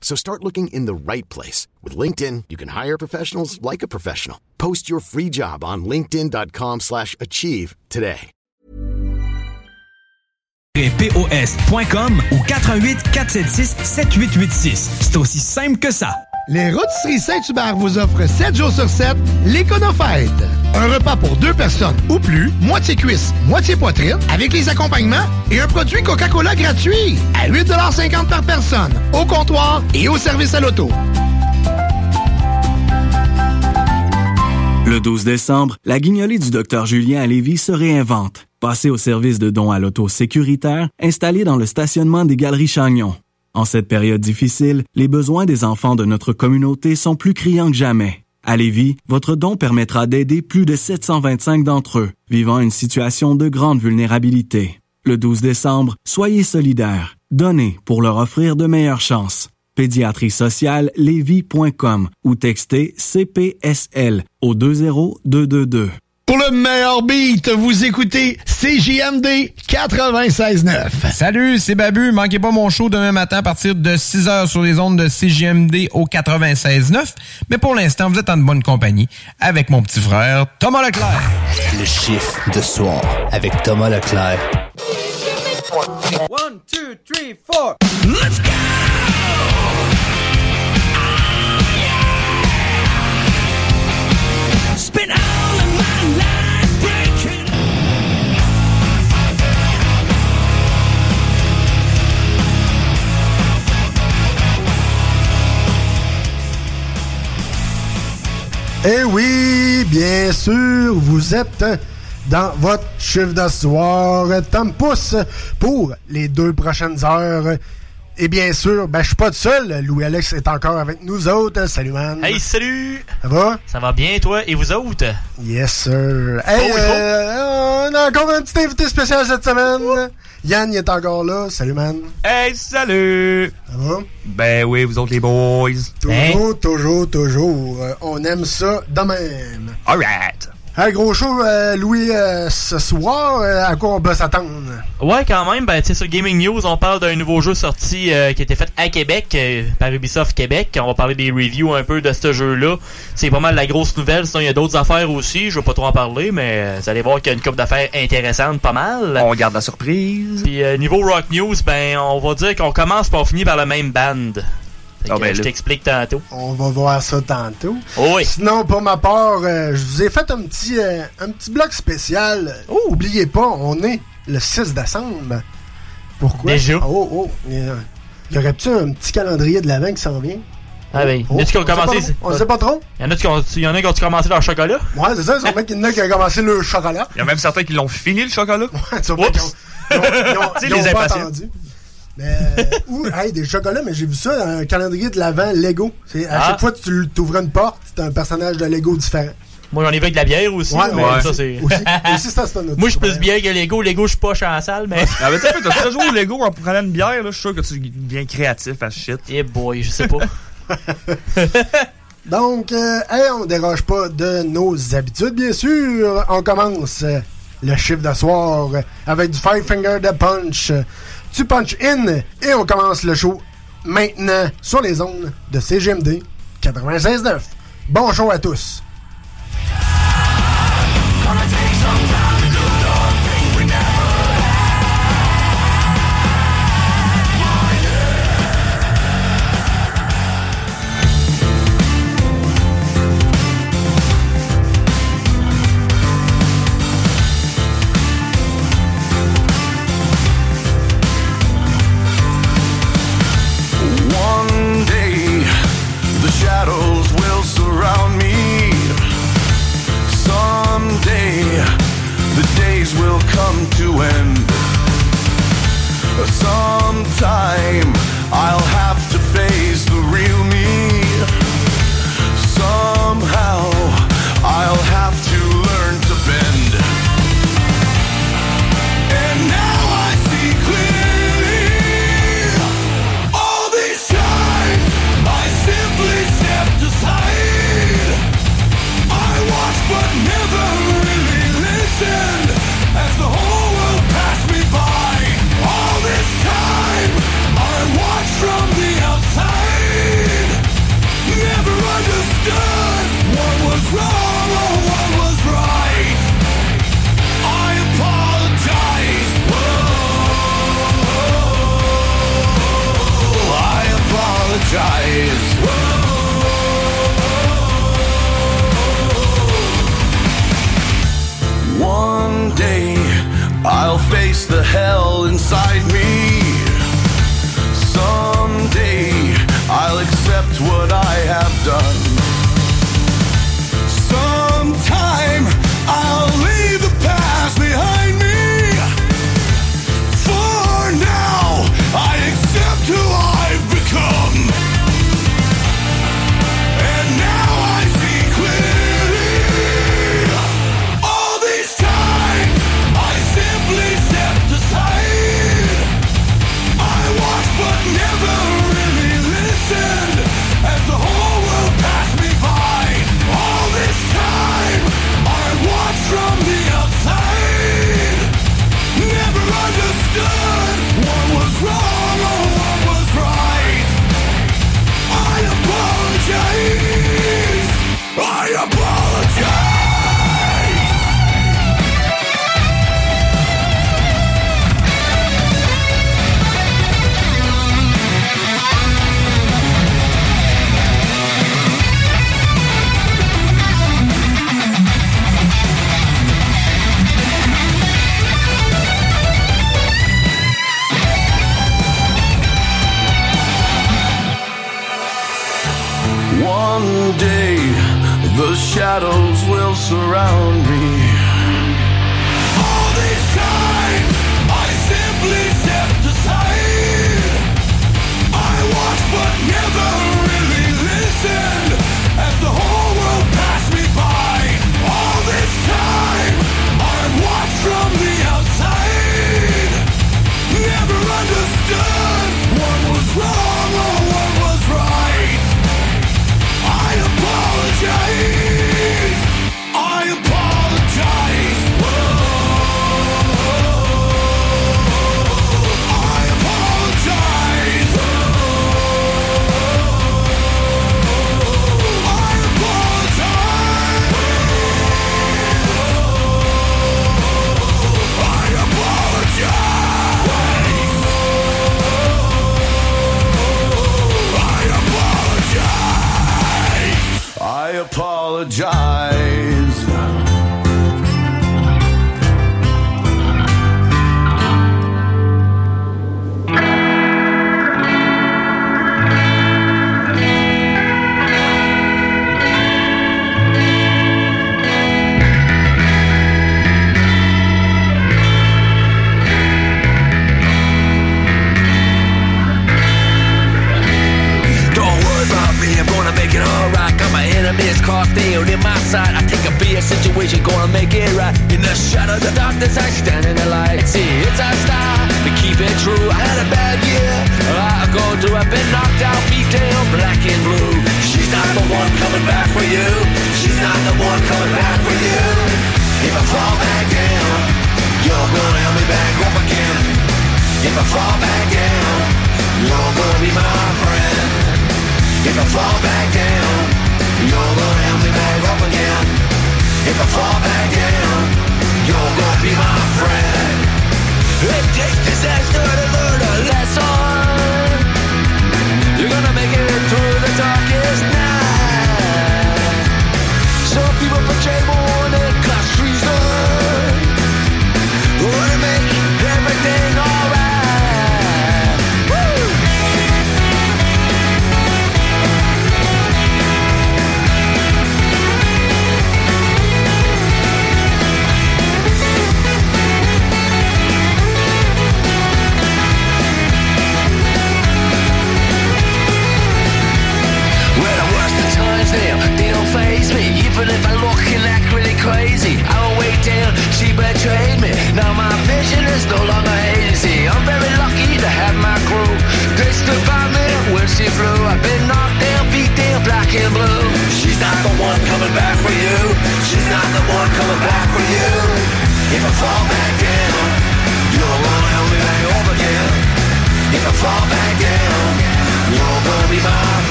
So start looking in the right place. With LinkedIn, you can hire professionals like a professional. Post your free job on linkedin.com slash achieve today. POS.com ou 88 476 7886. C'est aussi simple que ça. Les Rôtisseries Saint-Hubert vous offrent 7 jours sur 7 l'Éconofête. Un repas pour deux personnes ou plus, moitié cuisse, moitié poitrine, avec les accompagnements et un produit Coca-Cola gratuit à 8,50 par personne, au comptoir et au service à l'auto. Le 12 décembre, la guignolée du docteur Julien à Lévis se réinvente. Passez au service de dons à l'auto sécuritaire installé dans le stationnement des Galeries Chagnon. En cette période difficile, les besoins des enfants de notre communauté sont plus criants que jamais. À Lévis, votre don permettra d'aider plus de 725 d'entre eux vivant une situation de grande vulnérabilité. Le 12 décembre, soyez solidaires. Donnez pour leur offrir de meilleures chances. Pédiatrie sociale ou textez CPSL au 20222. Pour le meilleur beat, vous écoutez CJMD 96.9. Salut, c'est Babu. Manquez pas mon show demain matin à partir de 6h sur les ondes de CJMD au 96.9. Mais pour l'instant, vous êtes en bonne compagnie avec mon petit frère Thomas Leclerc. Le chiffre de soir avec Thomas Leclerc. One, two, three, four. Let's go! Spin Eh oui, bien sûr, vous êtes dans votre chiffre d'asseoir Tom Pousse pour les deux prochaines heures. Et bien sûr, ben, je suis pas tout seul. Louis-Alex est encore avec nous autres. Salut, man. Hey, salut! Ça va? Ça va bien, toi? Et vous autres? Yes, sir. Hey, Oh, euh, on a encore un petit invité spécial cette semaine. Yann, il est encore là. Salut, man. Hey, salut! Ça va? Ben oui, vous autres les boys. Toujours, toujours, toujours. Euh, on aime ça de même. Alright. Hey, gros show, euh, Louis, euh, ce soir, euh, à quoi on peut s'attendre? Ouais, quand même. Ben, tu sais, sur Gaming News, on parle d'un nouveau jeu sorti euh, qui a été fait à Québec, euh, par Ubisoft Québec. On va parler des reviews un peu de ce jeu-là. C'est pas mal la grosse nouvelle. Sinon, il y a d'autres affaires aussi. Je vais pas trop en parler, mais vous allez voir qu'il y a une couple d'affaires intéressantes, pas mal. On garde la surprise. Puis euh, niveau Rock News, ben, on va dire qu'on commence par finir par la même band. Ah, ben, je t'explique tantôt. On va voir ça tantôt. Oh oui. Sinon, pour ma part, euh, je vous ai fait un petit, euh, un petit bloc spécial. Oubliez pas, on est le 6 décembre. Pourquoi? Déjà? Oh, oh. Il y a- aurait-tu un petit calendrier de l'avant qui s'en vient? Ah ben, Oh, y en a-tu qui ont on sait pas commencé? On sait pas trop. Y en a qui ont, y en a qui ont commencé leur chocolat? Ouais, c'est ça, c'est qu'il y en a qui ont commencé le chocolat. Il y a même certains qui l'ont fini le chocolat. Ouais, tu vois, qu'ils ont- ils ont- ils ont- Tu sais, ils ont les pas impatients. attendu. Mais, euh, ou, hey, des chocolats, mais j'ai vu ça dans un calendrier de l'avant Lego. C'est, à Ah. chaque fois que tu t'ouvres une porte, c'est un personnage de Lego différent. Moi, j'en ai vu avec de la bière aussi. Ouais, mais ouais. ça, c'est... Aussi, aussi, ça, c'est un autre Moi, je suis plus bien que Lego. Lego, je suis pas en salle, mais... Ah, mais tu sais, t'as joué au Lego en prenant une bière, là. Je suis sûr que tu deviens créatif à ce shit. Eh boy, je sais pas. Donc, euh, hey, on déroge pas de nos habitudes, bien sûr. On commence le chiffre de soir avec du Five Finger de Punch. Tu punch in et on commence le show maintenant sur les ondes de CGMD 96.9. Bon show à tous.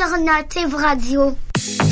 Alternative Radio.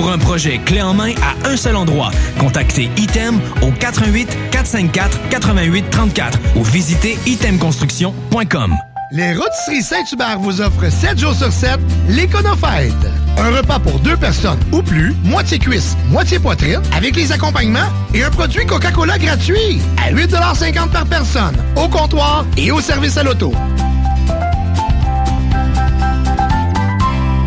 Pour un projet clé en main à un seul endroit, contactez Item au 88 454 88 34 ou visitez itemconstruction.com. Les Rôtisseries Saint-Hubert vous offrent 7 jours sur 7 l'Éconofête. Un repas pour deux personnes ou plus, moitié cuisse, moitié poitrine, avec les accompagnements et un produit Coca-Cola gratuit à 8,50 par personne, au comptoir et au service à l'auto.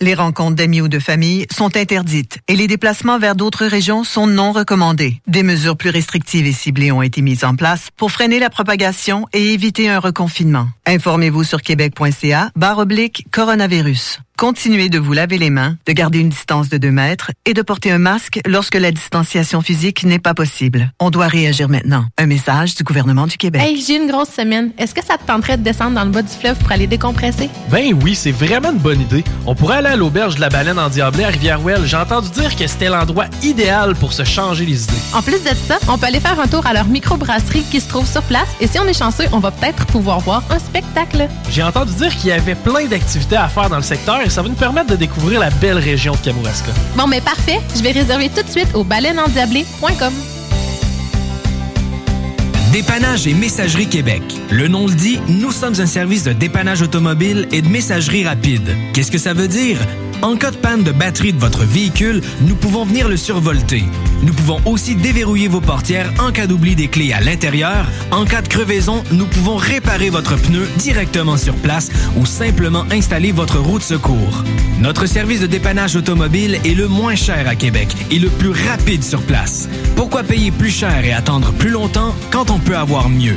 Les rencontres d'amis ou de famille sont interdites et les déplacements vers d'autres régions sont non recommandés. Des mesures plus restrictives et ciblées ont été mises en place pour freiner la propagation et éviter un reconfinement. Informez-vous sur québec.ca barre oblique coronavirus. Continuez de vous laver les mains, de garder une distance de 2 mètres et de porter un masque lorsque la distanciation physique n'est pas possible. On doit réagir maintenant. Un message du gouvernement du Québec. Hey, j'ai une grosse semaine. Est-ce que ça te tenterait de descendre dans le bas du fleuve pour aller décompresser? Ben oui, c'est vraiment une bonne idée. On pourrait aller à l'auberge de la baleine en Diablé à Rivière-Ouelle. J'ai entendu dire que c'était l'endroit idéal pour se changer les idées. En plus de ça, on peut aller faire un tour à leur microbrasserie qui se trouve sur place et si on est chanceux, on va peut-être pouvoir voir un spectacle. J'ai entendu dire qu'il y avait plein d'activités à faire dans le secteur et ça va nous permettre de découvrir la belle région de Kamouraska. Bon, mais parfait. Je vais réserver tout de suite au baleineendiablé.com. Dépannage et Messagerie Québec. Le nom le dit, nous sommes un service de dépannage automobile et de messagerie rapide. Qu'est-ce que ça veut dire? En cas de panne de batterie de votre véhicule, nous pouvons venir le survolter. Nous pouvons aussi déverrouiller vos portières en cas d'oubli des clés à l'intérieur. En cas de crevaison, nous pouvons réparer votre pneu directement sur place ou simplement installer votre roue de secours. Notre service de dépannage automobile est le moins cher à Québec et le plus rapide sur place. Pourquoi payer plus cher et attendre plus longtemps quand on peut avoir mieux?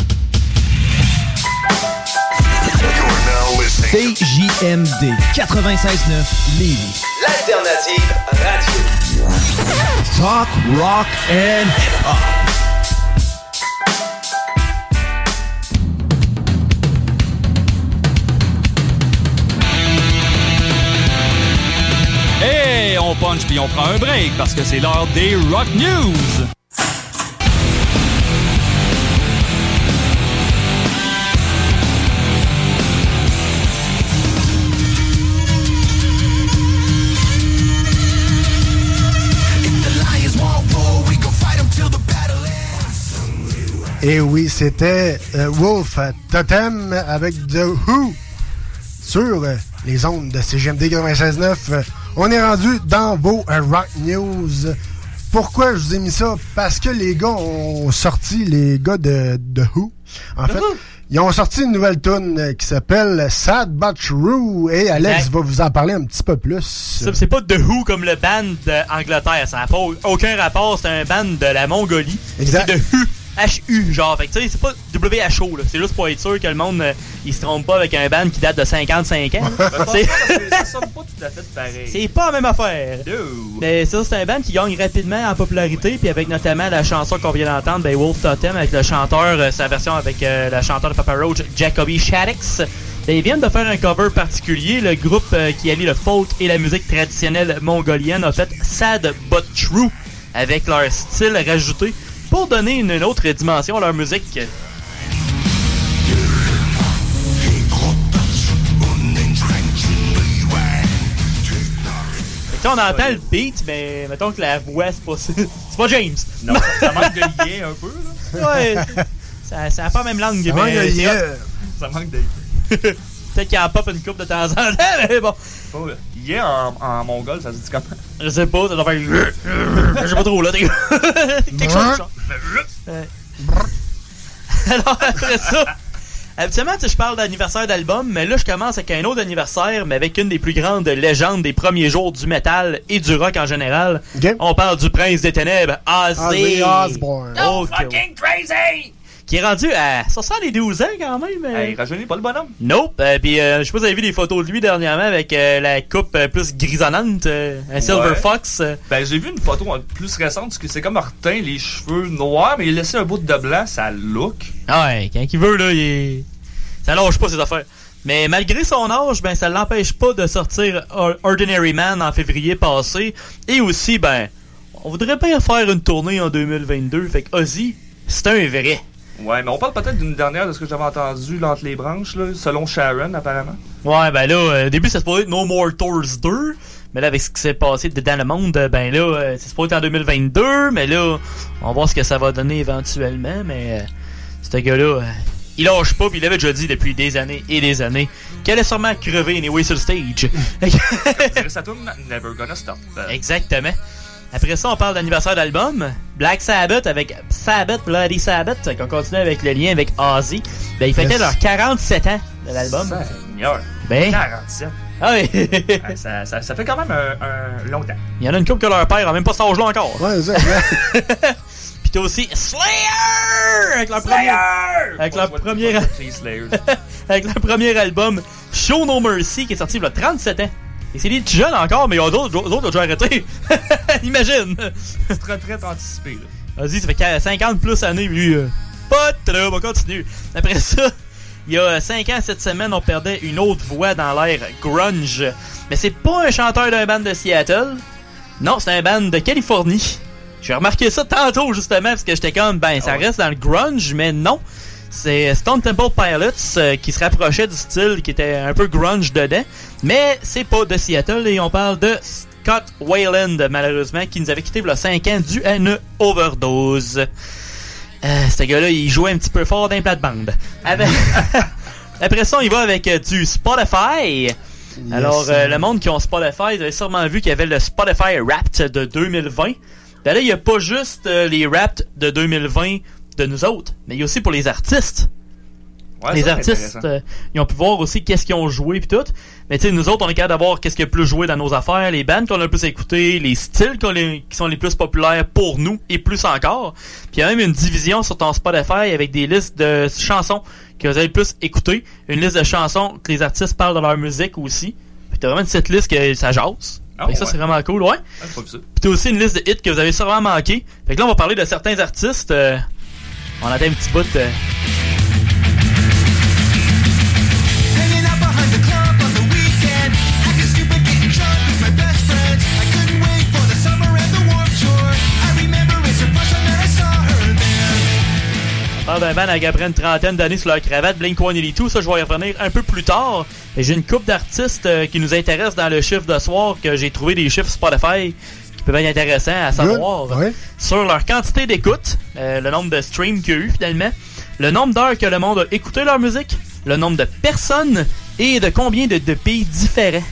CJMD 96.9 Lévis. L'alternative radio. Talk, rock and hip-hop. Et on punch puis on prend un break parce que c'est l'heure des Rock News. Et oui, c'était euh, Wolf Totem avec The Who sur euh, les ondes de CGMD 96.9. Euh, on est rendu dans vos euh, Rock News. Pourquoi je vous ai mis ça? Parce que les gars ont sorti, les gars de The Who, en fait, ils ont sorti une nouvelle tune qui s'appelle Sad But True et Alex va vous en parler un petit peu plus. C'est pas The Who comme le band d'Angleterre. Ça n'a pas aucun rapport. C'est un band de la Mongolie. Exact. C'est The Who. HU, genre. Fait que tu sais, c'est pas WHO, là. C'est juste pour être sûr que le monde, euh, il se trompe pas avec un band qui date de 55 ans. c'est Ça sonne pas tout à fait pareil. c'est pas la même affaire. Mais ça, c'est un band qui gagne rapidement en popularité. Puis avec notamment la chanson qu'on vient d'entendre, ben Wolf Totem, avec le chanteur, euh, sa version avec euh, la chanteur de Papa Roach, Jacoby Shaddix. Ben, ils viennent de faire un cover particulier. Le groupe euh, qui allie le folk et la musique traditionnelle mongolienne a fait Sad But True avec leur style rajouté pour donner une, une autre dimension à leur musique. Fait que là, on entend le beat, mais mettons que la voix, c'est pas, c'est pas James. Non, ça manque de lien un peu, là. Ouais. ça, ça a pas la même langue. Ça mais manque de lien. Ça manque de Peut-être qu'il en pop une coupe de temps en temps, mais bon. Oh. Yeah, en, en mongol, ça se dit comment? Je sais pas, ça doit faire. Je sais pas trop, là. t'es- Quelque chose de. Alors, après ça. Habituellement, tu sais, je parle d'anniversaire d'album, mais là, je commence avec un autre anniversaire, mais avec une des plus grandes légendes des premiers jours du metal et du rock en général. On parle du prince des ténèbres, Ozzy. Ozzy Osbourne. Fucking crazy! Qui est rendu à 72 ans quand même. euh. Hey, rajeunit pas le bonhomme. Nope. Euh, puis euh, je sais pas si vous avez vu des photos de lui dernièrement avec euh, la coupe euh, plus grisonnante, un Silver. Fox. Ben, j'ai vu une photo plus récente, parce que c'est comme Martin, les cheveux noirs, mais il laissait un bout de blanc, ça look. Ah ouais, quand il veut, là, il est... ça lâche pas ses affaires. Mais malgré son âge, ben ça l'empêche pas de sortir Or- Ordinary Man en février passé. Et aussi, ben, on voudrait bien faire une tournée en 2022. Fait que Ozzy, c'est un vrai. Ouais, mais on parle peut-être d'une dernière de ce que j'avais entendu là, entre les branches, là, selon Sharon, apparemment. Ouais, ben là, euh, au début, ça se pourrait être No More Tours 2. Mais là, avec ce qui s'est passé dans le monde, euh, ben là, euh, c'est supposé être en 2022. Mais là, on va voir ce que ça va donner éventuellement. Mais euh, ce gars-là, il lâche pas. Puis il avait déjà dit depuis des années et des années qu'elle allait sûrement crever anyway sur le stage. Sa tune Never Gonna Stop. Exactement. Après ça, on parle d'anniversaire d'album. Black Sabbath avec Sabbath, Bloody Sabbath. On continue avec le lien avec Ozzy. Ben, ils fêtaient Yes. leurs 47 ans de l'album. Seigneur. Ben. 47. Ah oui. Ça, ça, ça fait quand même un, un long temps. Il y en a une couple que leur père a même pas cet âge-là encore. Ouais, c'est ça. Puis t'as aussi Slayer! Avec leur premier, avec leur premier, avec leur premier album Show No Mercy qui est sorti il y a 37 ans. Et c'est des petits jeunes encore, mais il y a d'autres d'autres ont déjà arrêté. Imagine! C'est retraite anticipée, là. Vas-y, ça fait 50 plus années, lui, euh, pas de trouble, on continue. Après ça, il y a 5 ans cette semaine, on perdait une autre voix dans l'air grunge. Mais c'est pas un chanteur d'un band de Seattle. Non, c'est un band de Californie. J'ai remarqué ça tantôt, justement, parce que j'étais comme, ben, ça reste dans le grunge, mais non. C'est Stone Temple Pilots euh, qui se rapprochait du style qui était un peu grunge dedans. Mais c'est pas de Seattle et on parle de Scott Wayland, malheureusement, qui nous avait quitté a 5 ans dû à une overdose. Euh, ce gars-là, il jouait un petit peu fort dans les plates-bandes. Avec- Après ça, il va avec euh, du Spotify. Alors, euh, le monde qui ont Spotify, vous avez sûrement vu qu'il y avait le Spotify Wrapped de 2020. Ben là, il n'y a pas juste euh, les Wrapped de 2020 de nous autres, mais il y a aussi pour les artistes. Ouais, les artistes, euh, ils ont pu voir aussi qu'est-ce qu'ils ont joué puis tout. Mais tu sais, nous autres, on est capable d'avoir qu'est-ce qui a le plus joué dans nos affaires, les bands qu'on a le plus écouté, les styles les- qui sont les plus populaires pour nous et plus encore. Puis il y a même une division sur ton Spotify avec des listes de chansons que vous avez le plus écoutées, une liste de chansons que les artistes parlent de leur musique aussi. Puis t'as vraiment cette liste que ça jase. Ah, Fait que ça, ouais. c'est vraiment cool, ouais. Ah. Puis t'as aussi une liste de hits que vous avez sûrement manqué. Fait que là, on va parler de certains artistes. euh, on attend un petit bout de... Hanging parle d'un band avec à une trentaine d'années sur leur cravate, Blink-182. Ça, je vais y revenir un peu plus tard. Et J'ai une coupe d'artistes euh, qui nous intéressent dans le chiffre de soir, que j'ai trouvé des chiffres Spotify qui peuvent être intéressants à savoir. Sur leur quantité d'écoute, euh, le nombre de streams qu'il y a eu finalement, le nombre d'heures que le monde a écouté leur musique, le nombre de personnes et de combien de, de pays différents.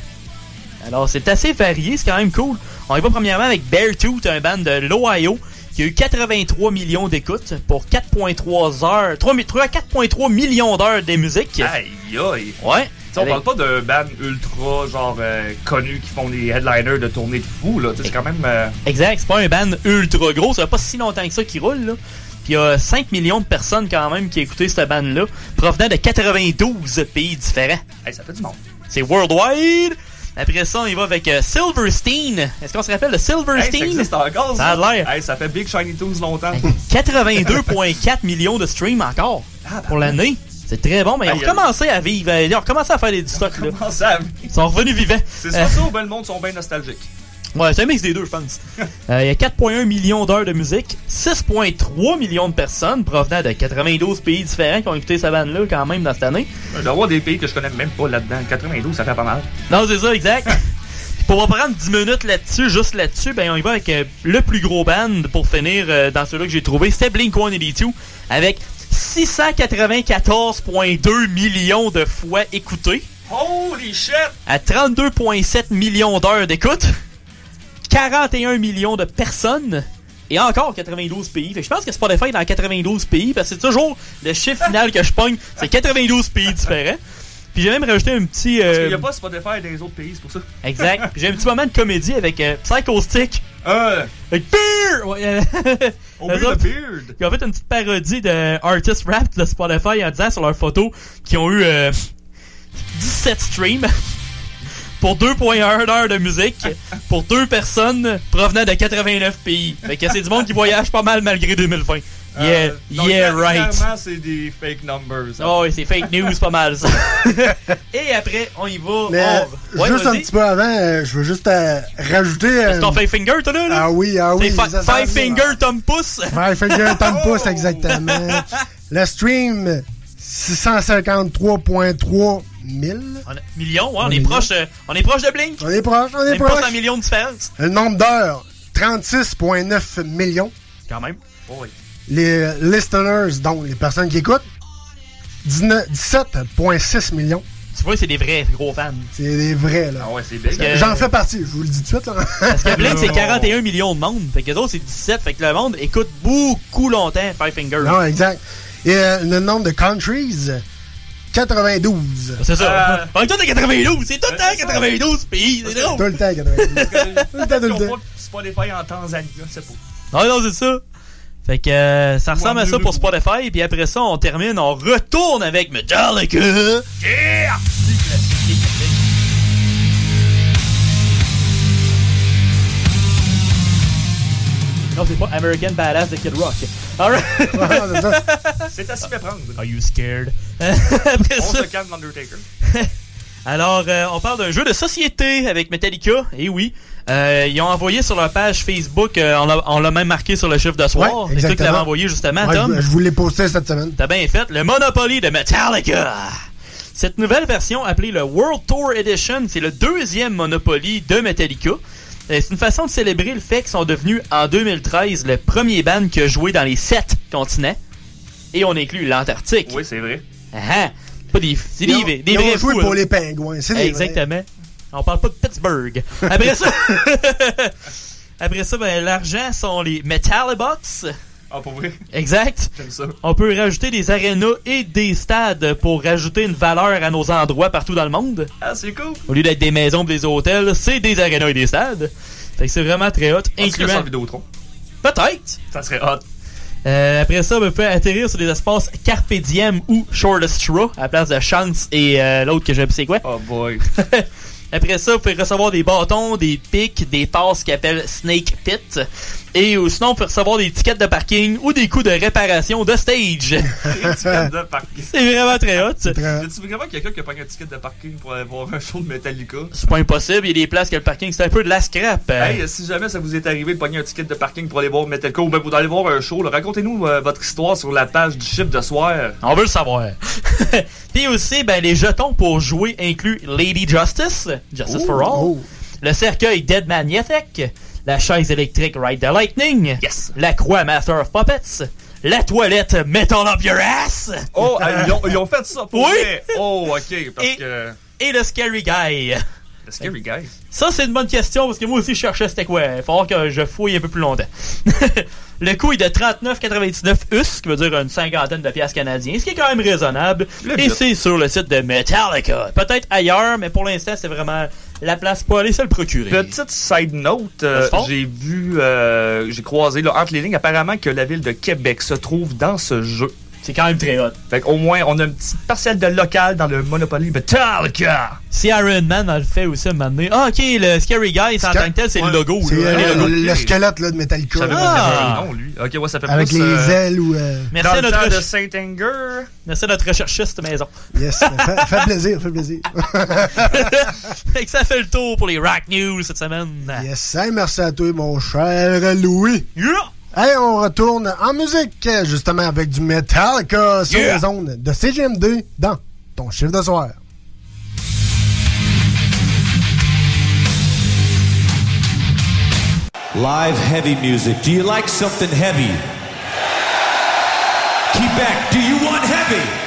Alors, c'est assez varié, c'est quand même cool. On y va premièrement avec Beartooth, un band de l'Ohio, qui a eu 83 millions d'écoutes pour 4.3 heures, 3 mi- 3 4.3 millions d'heures de musique. Aïe, aïe. Ouais. On parle pas d'un band ultra, genre, euh, connu qui font des headliners de tournées de fou, là. C'est quand même. euh, Exact, c'est pas un band ultra gros, ça fait pas si longtemps que ça qui roule, là. Puis il y a 5 millions de personnes quand même qui écoutaient cette band-là, provenant de 92 pays différents. Hey, ça fait du monde. C'est worldwide! Après ça, on y va avec euh, Silverstein. Est-ce qu'on se rappelle de Hey, ça Silverstein? existe encore, Ça a l'air. Hey, ça fait Big Shiny Tunes longtemps. 82,4 millions de streams encore pour l'année. C'est très bon, mais ils ont aïe. recommencé à vivre. euh, Ils ont recommencé à faire des stocks. Là. Comment ça? Ils sont revenus vivants. C'est Euh, ça ou ben le monde sont bien nostalgiques. Ouais, c'est un mix des deux, je pense. Euh, Il y a 4,1 millions d'heures de musique, 6,3 millions de personnes provenant de 92 pays différents qui ont écouté cette bande-là quand même dans cette année. Il doit y avoir des pays que je connais même pas là-dedans. 92, ça fait pas mal. Non, c'est ça, exact. Puis pour prendre 10 minutes là-dessus, juste là-dessus, ben on y va avec euh, le plus gros band pour finir euh, dans ceux-là que j'ai trouvé. C'était Blink-182 avec 694,2 millions de fois écoutés Holy shit! à 32,7 millions d'heures d'écoute, 41 millions de personnes et encore 92 pays. Fait que je pense que Spotify est dans 92 pays parce que c'est toujours le chiffre final que je pogne, c'est 92 pays différents. Puis j'ai même rajouté un petit... Parce euh, qu'il n'y a pas Spotify dans les autres pays, c'est pour ça. Exact. J'ai un petit moment de comédie avec euh, Psycho Stick. Euh. Avec Beer! Ouais, euh, Oh, Beard. Ils ont fait une petite parodie de Artist Rap de Spotify en disant sur leurs photos qu'ils ont eu euh, 17 streams pour 2.1 heures de musique pour deux personnes provenant de 89 pays. Fait que c'est du monde qui voyage pas mal malgré 2020. Yeah, Euh, donc, yeah, cla- right. Clairement, c'est des fake numbers. hein. Oh, oui, c'est fake news, pas mal ça. Et après, on y va. Mais on- Ouais, juste un petit peu avant, euh, je veux juste euh, rajouter. C'est euh, ton five finger, toi là? là? Ah oui, ah oui. Five finger, thumb pouce. Five finger, thumb pouce, exactement. Le stream, 653.3 000. On a- millions, ouais, on, On est proche, euh, on est proche de Blink. On est proche, on est Même proche. pas 100 millions de différence. Le nombre d'heures, 36,9 millions. Quand même. Oh oui. Les listeners, donc les personnes qui écoutent, 19 17,6 millions. Tu vois, c'est des vrais gros fans. C'est des vrais, là. Ah ouais, c'est Parce big. que- J'en fais partie, je vous le dis tout de suite. Là. Parce que Blink, c'est 41 millions de monde. Fait que les autres, c'est 17. Fait que le monde écoute beaucoup longtemps Five Finger. Non, exact. Et euh, le nombre de countries, 92. C'est ça. Euh, On est tous à 92. C'est tout le temps 92 pays. C'est drôle. Tout le temps, 92. Tout le temps, tout le temps. Spotify en Tanzanie, c'est. Non, non, c'est ça. Fait que euh, ça ressemble Ouais, à ça pour. Spotify. Puis après ça, on termine, on retourne avec Metallica. Yeah! Non, c'est pas American Badass de Kid Rock. Alright. C'est. C'est à prendre. Are you scared? Après On ça, se calme, l'Undertaker. Alors, euh, on parle d'un jeu de société avec Metallica. Et oui, Euh, ils ont envoyé sur leur page Facebook, euh, on l'a- on l'a même marqué sur le chiffre de soir. Ouais, C'est toi qui l'avais envoyé justement, Ouais, Tom. je, je vous l'ai posté cette semaine. T'as bien fait. Le Monopoly de Metallica. Cette nouvelle version, appelée le World Tour Edition, c'est le deuxième Monopoly de Metallica. Euh, C'est une façon de célébrer le fait qu'ils sont devenus, en 2013, le premier band qui a joué dans les sept continents. Et on inclut l'Antarctique. Oui, c'est vrai. Ah, ah. Pas des, c'est Ils des, ont- des ils ont vrais joué fous, pour les pingouins, c'est des Exactement. On parle pas de Pittsburgh. Après ça, après ça, ben, l'argent sont les Metallibox. Ah, pour vrai? Exact. J'aime ça. On peut rajouter des arénas et des stades pour rajouter une valeur à nos endroits partout dans le monde. Ah, c'est cool. Au lieu d'être des maisons ou des hôtels, c'est des arénas et des stades. Fait que c'est vraiment très hot, incluant... Vidéotron? Peut-être. Ça serait hot. Euh, après ça, on peut atterrir sur des espaces Carpe Diem ou Shortest Straw à la place de Chance et euh, l'autre que je sais c'est quoi. Oh boy. Après ça, vous pouvez recevoir des bâtons, des pics, des passes qui appellent Snake Pit. Et ou sinon, vous pouvez recevoir des tickets de parking ou des coûts de réparation de stage. De parking. C'est vraiment très hot. Y a-tu vraiment quelqu'un qui a pris un ticket de parking pour aller voir un show de Metallica? C'est pas impossible, il y a des places que le parking c'est un peu de la scrap. Hey, si jamais ça vous est arrivé de pogner un ticket de parking pour aller voir Metallica ou même pour aller voir un show, racontez-nous euh, votre histoire sur la page du chiffre de soir. On veut le savoir. Puis aussi, ben, les jetons pour jouer incluent Lady Justice, Justice for All, Oh. le cercueil Dead Magnetic, la chaise électrique Ride the Lightning, la croix Master of Puppets, la toilette Metal Up Your Ass, Oh, ah, ils, ont, ils ont fait ça pour Oui. vrai. Oh, ok, parce Et- que... et le Scary Guy. Le Scary Guy. Ça, c'est une bonne question parce que moi aussi, je cherchais c'était quoi. Il va falloir que je fouille un peu plus longtemps. le coût est de 39,99 US, ce qui veut dire une cinquantaine de piastres canadiens, ce qui est quand même raisonnable. Le Et c'est sur le site de Metallica. Peut-être ailleurs, mais pour l'instant, c'est vraiment la place pour aller se le procurer. Petite side note, euh, j'ai vu, euh, j'ai croisé là, entre les lignes apparemment que la ville de Québec se trouve dans ce jeu. C'est quand même très hot. Fait qu'au moins, on a un petit partiel de local dans le Monopoly Metallica. Si Iron Man a le fait aussi à un moment donné. Ah, ok, le Scary Guy, c'est en tant que tel, c'est le logo. C'est euh, le, squelette là, de Metallica. Ah. nom, lui. Ok, ouais, ça fait Avec plus, les euh, ailes ou. euh, Merci dans à notre de recherche- Saint-Anger. Merci à notre recherchiste maison. Yes, fait, fait plaisir, fait plaisir. fait que ça fait le tour pour les Rock News cette semaine. yes, hey, merci à toi, mon cher Louis. Hey, on retourne en musique, justement, avec du Metallica sur Yeah. les ondes de CGMD dans ton chiffre de soir. Live heavy music. Do you like something heavy? Quebec, do you want heavy?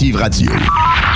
L'Alternative Radio.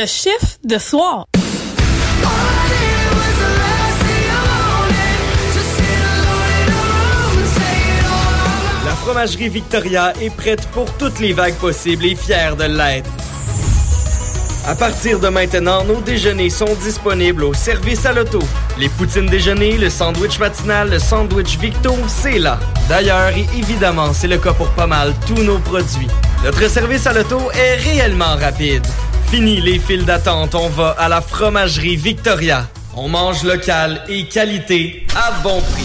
Le chiffre de soir. La fromagerie Victoria est prête pour toutes les vagues possibles et fière de l'être. À partir de maintenant, nos déjeuners sont disponibles au service à l'auto. Les poutines déjeuner, le sandwich matinal, le sandwich Victo, c'est là. D'ailleurs, évidemment, c'est le cas pour pas mal tous nos produits. Notre service à l'auto est réellement rapide. Fini les files d'attente, on va à la fromagerie Victoria. On mange local et qualité à bon prix.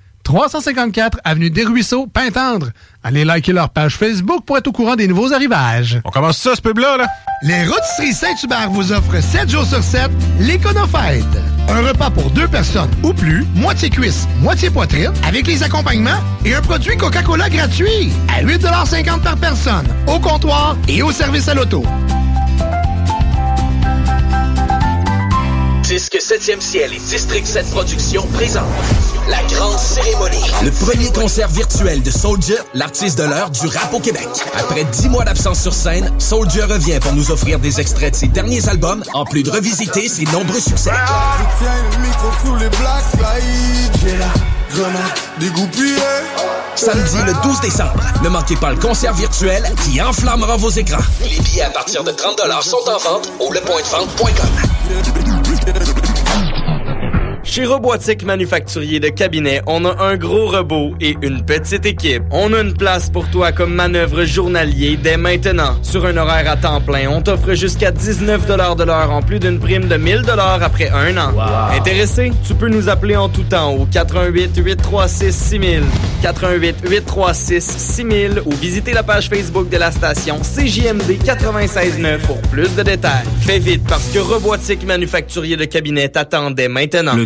354 Avenue des Ruisseaux, Pintendre. Allez liker leur page Facebook pour être au courant des nouveaux arrivages. On commence ça, ce pub-là, là? Les Rôtisseries Saint-Hubert vous offrent 7 jours sur 7 l'Éconofête. Un repas pour deux personnes ou plus, moitié cuisse, moitié poitrine, avec les accompagnements et un produit Coca-Cola gratuit à 8,50 par personne, au comptoir et au service à l'auto. Disque 7e ciel et District 7 Productions présentent la grande cérémonie. Le premier concert virtuel de Soldier, l'artiste de l'heure du rap au Québec. Après 10 mois d'absence sur scène, Soldier revient pour nous offrir des extraits de ses derniers albums, en plus de revisiter ses nombreux succès. Je Samedi le 12 décembre, ne manquez pas le concert virtuel qui enflammera vos écrans. Les billets à partir de 30 sont en vente au lepointdevente.com. Chez Robotique Manufacturier de Cabinet, on a un gros robot et une petite équipe. On a une place pour toi comme manœuvre journalier dès maintenant. Sur un horaire à temps plein, on t'offre jusqu'à 19 de l'heure en plus d'une prime de 1000 après un an. Intéressé? Tu peux nous appeler en tout temps au 88 836 6000, 88 836 6000 ou visiter la page Facebook de la station CJMD 969 pour plus de détails. Fais vite parce que Robotique Manufacturier de Cabinet t'attend dès maintenant. Le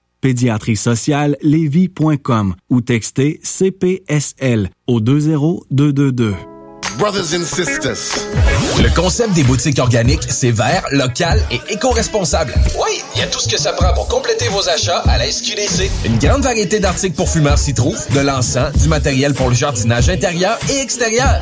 pédiatrie sociale lévis.com ou textez CPSL au 20222. Brothers and sisters. Le concept des boutiques organiques, c'est vert, local et éco-responsable. Oui, il y a tout ce que ça prend pour compléter vos achats à la SQDC. Une grande variété d'articles pour fumeurs s'y trouve, de l'encens, du matériel pour le jardinage intérieur et extérieur.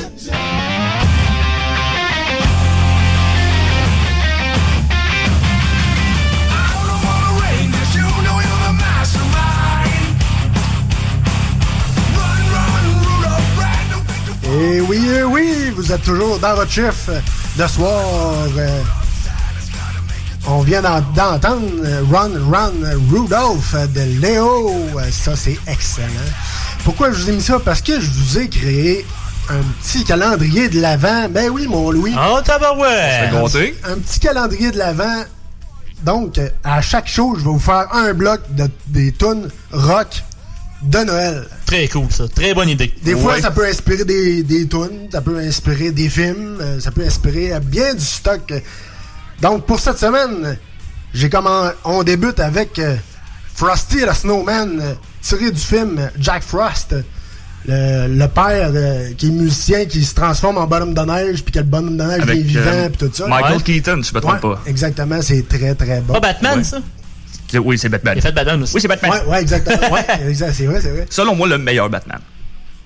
Et oui, eh oui, vous êtes toujours dans votre chiffre de soir. Euh, on vient d'en- d'entendre Run Run Rudolph de Léo. Euh, Ça, c'est excellent. Pourquoi je vous ai mis ça? Parce que je vous ai créé un petit calendrier de l'Avent. Ben oui, mon Louis. Oh, tabarouette! Compter. Un petit calendrier de l'Avent. Donc, euh, à chaque show, je vais vous faire un bloc de, des tunes rock de Noël. Très cool, ça. Très bonne idée. Des fois, ça peut inspirer des, des tunes, ça peut inspirer des films, euh, ça peut inspirer euh, bien du stock. Donc, pour cette semaine, j'ai comment on débute avec euh, Frosty the Snowman, euh, tiré du film Jack Frost. Le, le père euh, qui est musicien qui se transforme en bonhomme de neige puis que le bonhomme de neige Avec, est vivant euh, puis tout ça. Michael Ouais. Keaton, si je me trompe Ouais, pas. Exactement, c'est très très bon. Pas Batman, Ouais. ça? C'est- Oui, c'est Batman. Il a fait Batman aussi. Oui, c'est Batman. Ouais, ouais, exactement. ouais, exact, c'est vrai, c'est vrai. Selon moi, le meilleur Batman.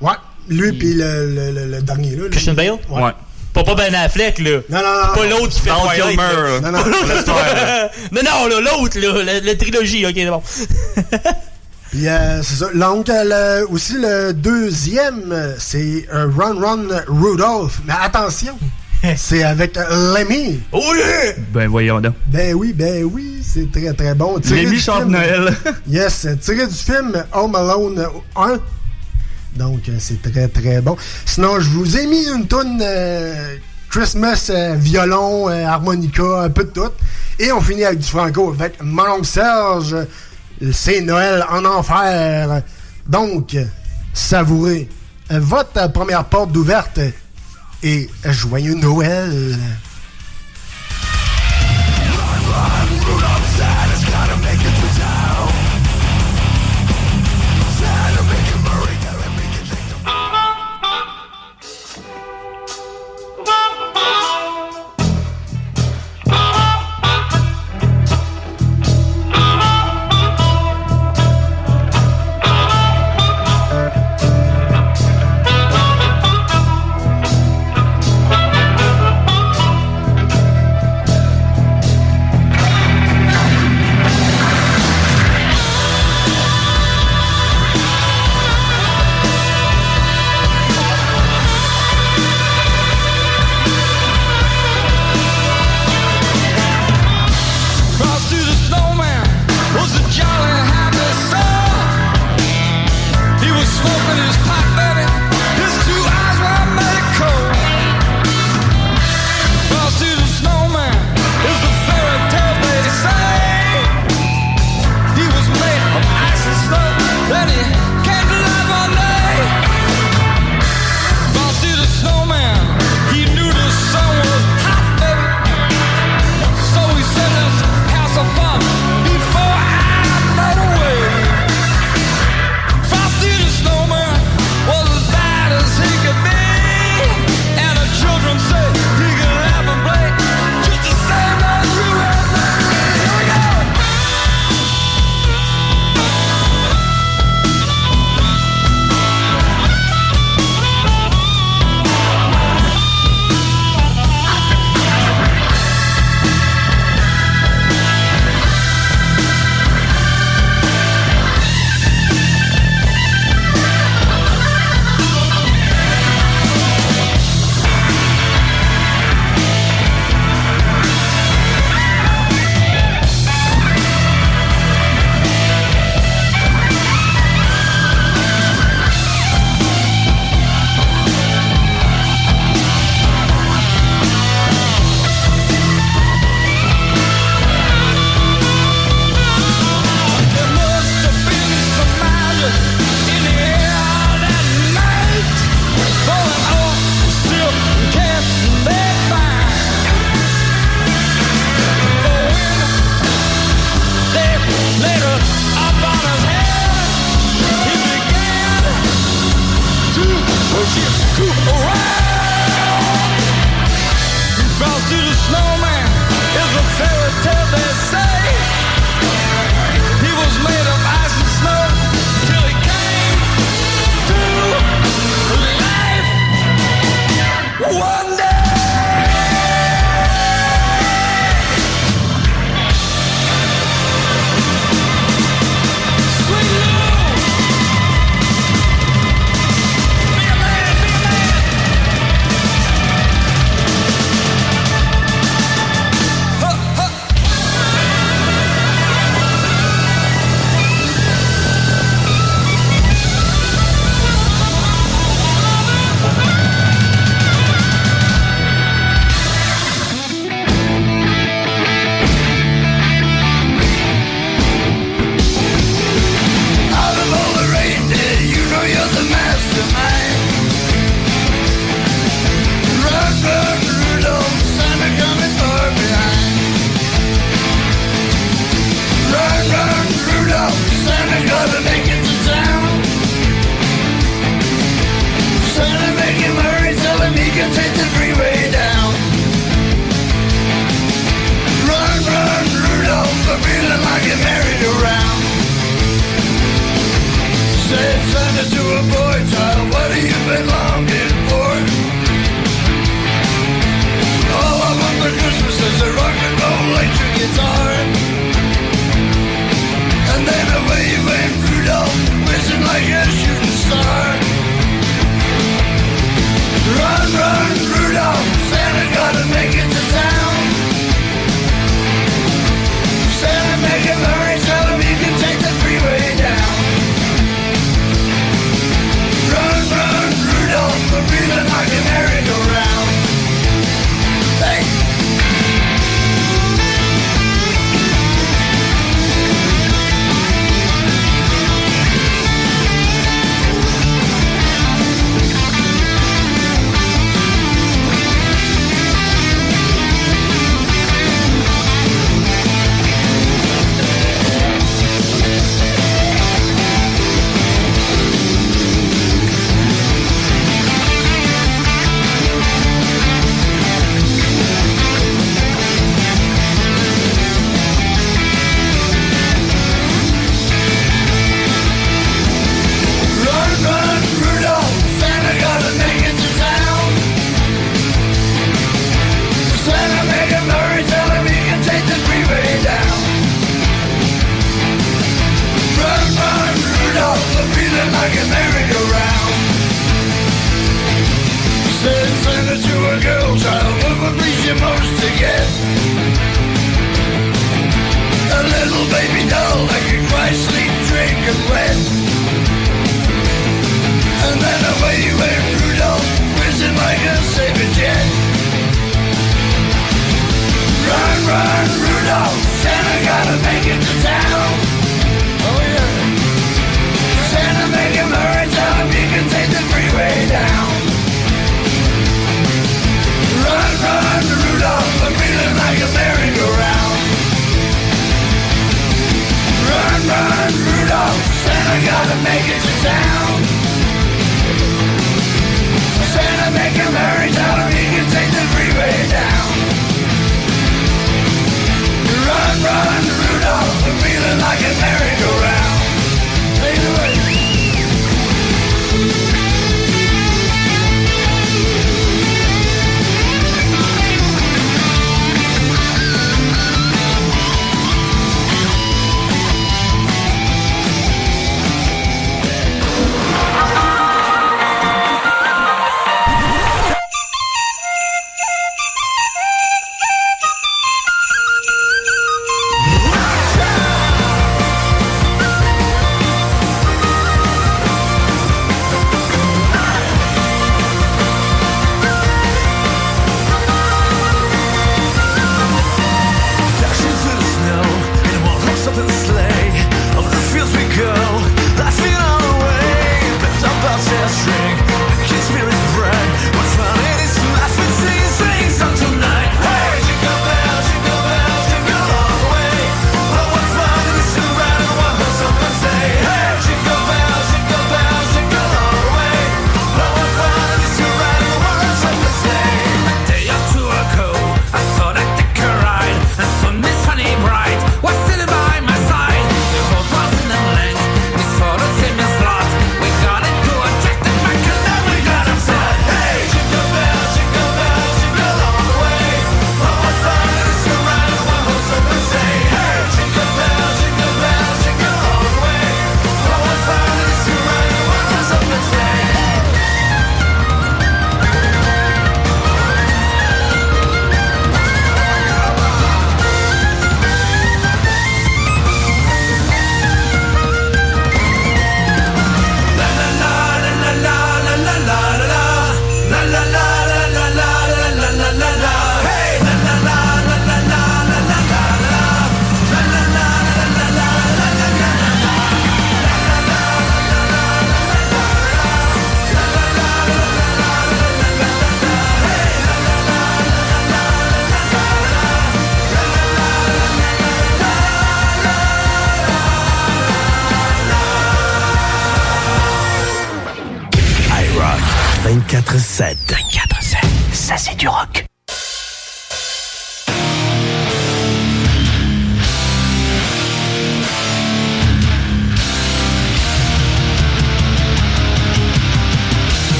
Ouais, lui puis le, le, le, le dernier là. le- Christian Bale? Ouais. Pas, pas Ben Affleck, là. Non, non, non. Pas l'autre qui fait Val Kilmer. Non, non. Non, non, là, l'autre, là. La, la trilogie, ok, c'est bon. Puis euh, c'est ça. Donc, euh, le- aussi le deuxième, c'est euh, Run Run Rudolph. Mais attention, c'est avec Lemmy. Oh yeah! Ben voyons donc. Ben oui, ben oui, c'est très très bon. Lemmy du chante film- Noël. yes, tiré du film Home Alone 1. Donc, euh, c'est très très bon. Sinon, je vous ai mis une toune euh, Christmas, euh, violon, euh, harmonica, un peu de tout. Et on finit avec du franco avec mon Serge. C'est Noël en enfer. Donc, savourez votre première porte d'ouverte et joyeux Noël.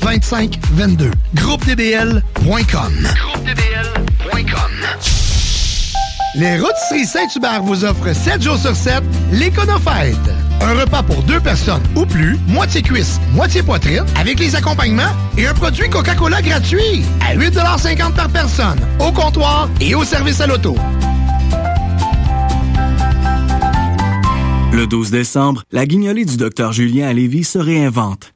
2522. GroupeDBL.com. GroupeDBL.com. Les Rôtisseries Saint-Hubert vous offrent 7 jours sur 7 l'Éconofête. Un repas pour deux personnes ou plus, moitié cuisse, moitié poitrine, avec les accompagnements et un produit Coca-Cola gratuit à 8,50 par personne, au comptoir et au service à l'auto. Le 12 décembre, la guignolée du docteur Julien à Lévis se réinvente.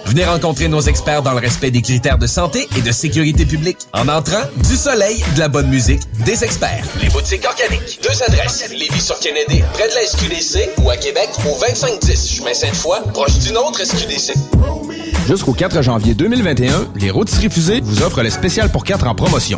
Venez rencontrer nos experts dans le respect des critères de santé et de sécurité publique. En entrant, du soleil, de la bonne musique, des experts. Les boutiques organiques. Deux adresses. Lévis sur Kennedy, près de la SQDC ou à Québec au 2510 chemin Sainte-Foy, proche d'une autre SQDC. Jusqu'au 4 janvier 2021, les rôtisseries fusées vous offrent le spécial pour 4 en promotion.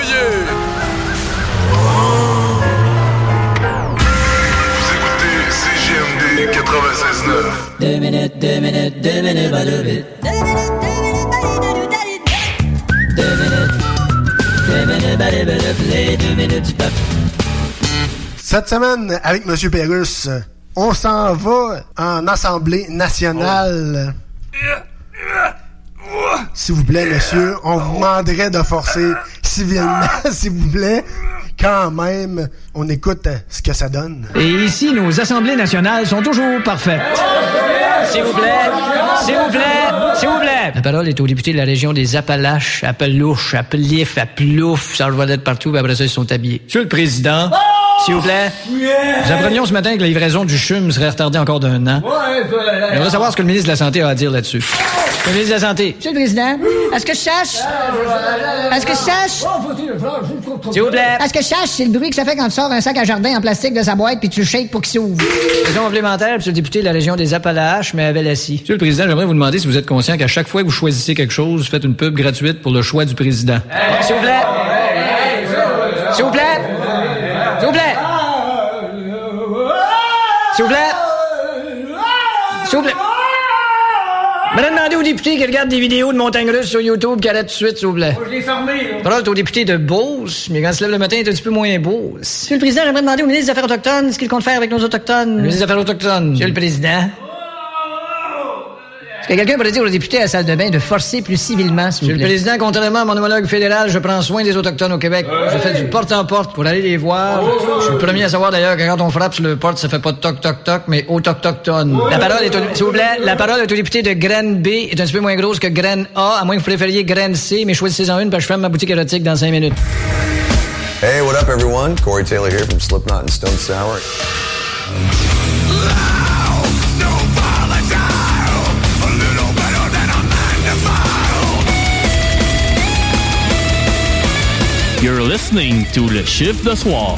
Vous écoutez CGMD 96.9. Deux minutes, deux minutes, deux minutes, pas deux minutes. Deux minutes, deux minutes, pas deux minutes, les deux minutes du peuple. Cette semaine, avec M. Pérus, on s'en va en Assemblée nationale. S'il vous plaît, monsieur, on vous demanderait de forcer civilement, s'il vous plaît. Quand même, on écoute ce que ça donne. Et ici, nos assemblées nationales sont toujours parfaites. S'il vous plaît, s'il vous plaît, s'il vous plaît. La parole est au député de la région des Appalaches, Appelouche, Appelif, Applouf, ça va d'être partout, après ça, ils sont habillés. Monsieur le Président, s'il vous plaît. Nous apprenions ce matin que la livraison du CHUM serait retardée encore d'un an. On aimerait savoir ce que le ministre de la Santé a à dire là-dessus. Le ministre de la Santé. Monsieur le Président, est-ce que je sache? Est-ce que je sache? S'il vous plaît. Est-ce que je sache, c'est le bruit que ça fait quand tu sors un sac à jardin en plastique de sa boîte puis tu le shakes pour qu'il s'ouvre? Question complémentaire, monsieur le député de la région des Appalaches, mais à Velassie. Monsieur le Président, j'aimerais vous demander si vous êtes conscient qu'à chaque fois que vous choisissez quelque chose, vous faites une pub gratuite pour le choix du président. S'il vous plaît. S'il vous plaît. S'il vous plaît. S'il vous plaît. S'il vous plaît. Député qui regarde des vidéos de montagnes russes sur YouTube qui arrête tout de suite, s'il vous plaît. Je l'ai fermé, là. Parole au député de Beauce, mais quand il se lève le matin, il est un petit peu moins beau. Monsieur le Président, j'aimerais demander au ministre des Affaires autochtones ce qu'il compte faire avec nos autochtones. Le ministre des Affaires autochtones. Monsieur le Président. Est-ce que quelqu'un pourrait dire au député à la salle de bain de forcer plus civilement, s'il Monsieur vous le plaît? Président, contrairement à mon homologue fédéral, je prends soin des Autochtones au Québec. Je fais du porte-en-porte pour aller les voir. Je suis le premier à savoir d'ailleurs que quand on frappe sur le porte, ça fait pas toc-toc-toc, mais autochtone. La parole est au, s'il vous plaît, la parole est au député de graine B, est un petit peu moins grosse que graine A, à moins que vous préfériez graine C, mais choisissez-en une parce que je ferme ma boutique érotique dans cinq minutes. Hey, what up, everyone? Corey Taylor here from Slipknot and Stone Sour. You're listening to Le Chiffre de Soir.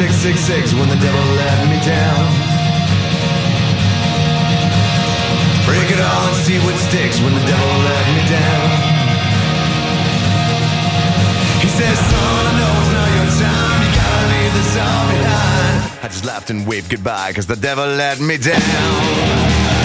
666 when the devil let me down. Break it all and see what sticks when the devil let me down. He says, son, I know it's not your time. You gotta leave this all behind. I just laughed and waved goodbye because the devil let me down.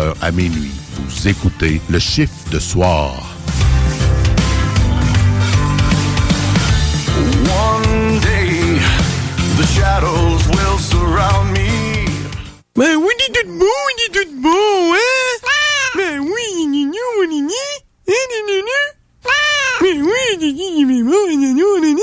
22h à minuit. Vous écoutez le chiffre de soir. One day, the shadows will surround me. Ben oui, il est tout beau, il est tout beau, hein? Ben oui, il est nous, on est né. Hein, né, né, né? Ben oui, il est il est beau, il est nous, on est né.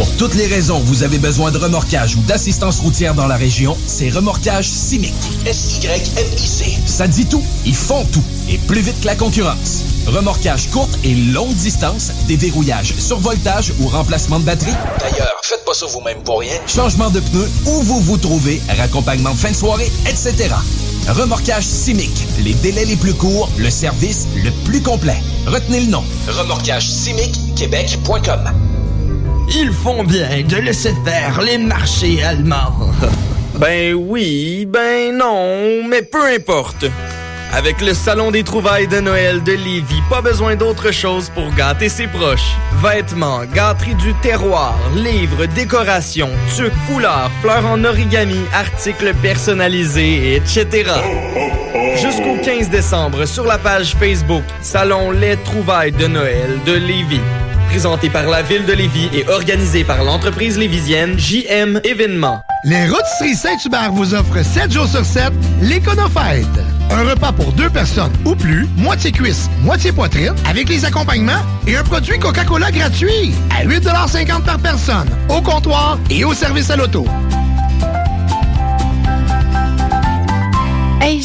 Pour toutes les raisons où vous avez besoin de remorquage ou d'assistance routière dans la région, c'est Remorquage Simic. S-Y-M-I-C. Ça dit tout. Ils font tout. Et plus vite que la concurrence. Remorquage courte et longue distance, déverrouillage, survoltage ou remplacement de batterie. D'ailleurs, faites pas ça vous-même pour rien. Changement de pneus, où vous vous trouvez, raccompagnement de fin de soirée, etc. Remorquage Simic. Les délais les plus courts, le service le plus complet. Retenez le nom. Remorquage Québec.com. Ils font bien de laisser faire les marchés allemands. Ben oui, ben non, mais peu importe. Avec le Salon des trouvailles de Noël de Lévis, pas besoin d'autre chose pour gâter ses proches. Vêtements, gâteries du terroir, livres, décorations, tuques, foulards, fleurs en origami, articles personnalisés, etc. Jusqu'au 15 décembre, sur la page Facebook Salon Les trouvailles de Noël de Lévis. Présenté par la ville de Lévis et organisé par l'entreprise lévisienne JM Événements. Les Rôtisseries Saint-Hubert vous offrent 7 jours sur 7 l'Éconofête. Un repas pour deux personnes ou plus, moitié cuisse, moitié poitrine, avec les accompagnements et un produit Coca-Cola gratuit à 8,50 par personne, au comptoir et au service à l'auto.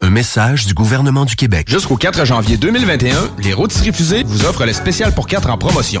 Un message du gouvernement du Québec. Jusqu'au 4 janvier 2021, les rôtisseries fusées vous offrent le spécial pour 4 en promotion.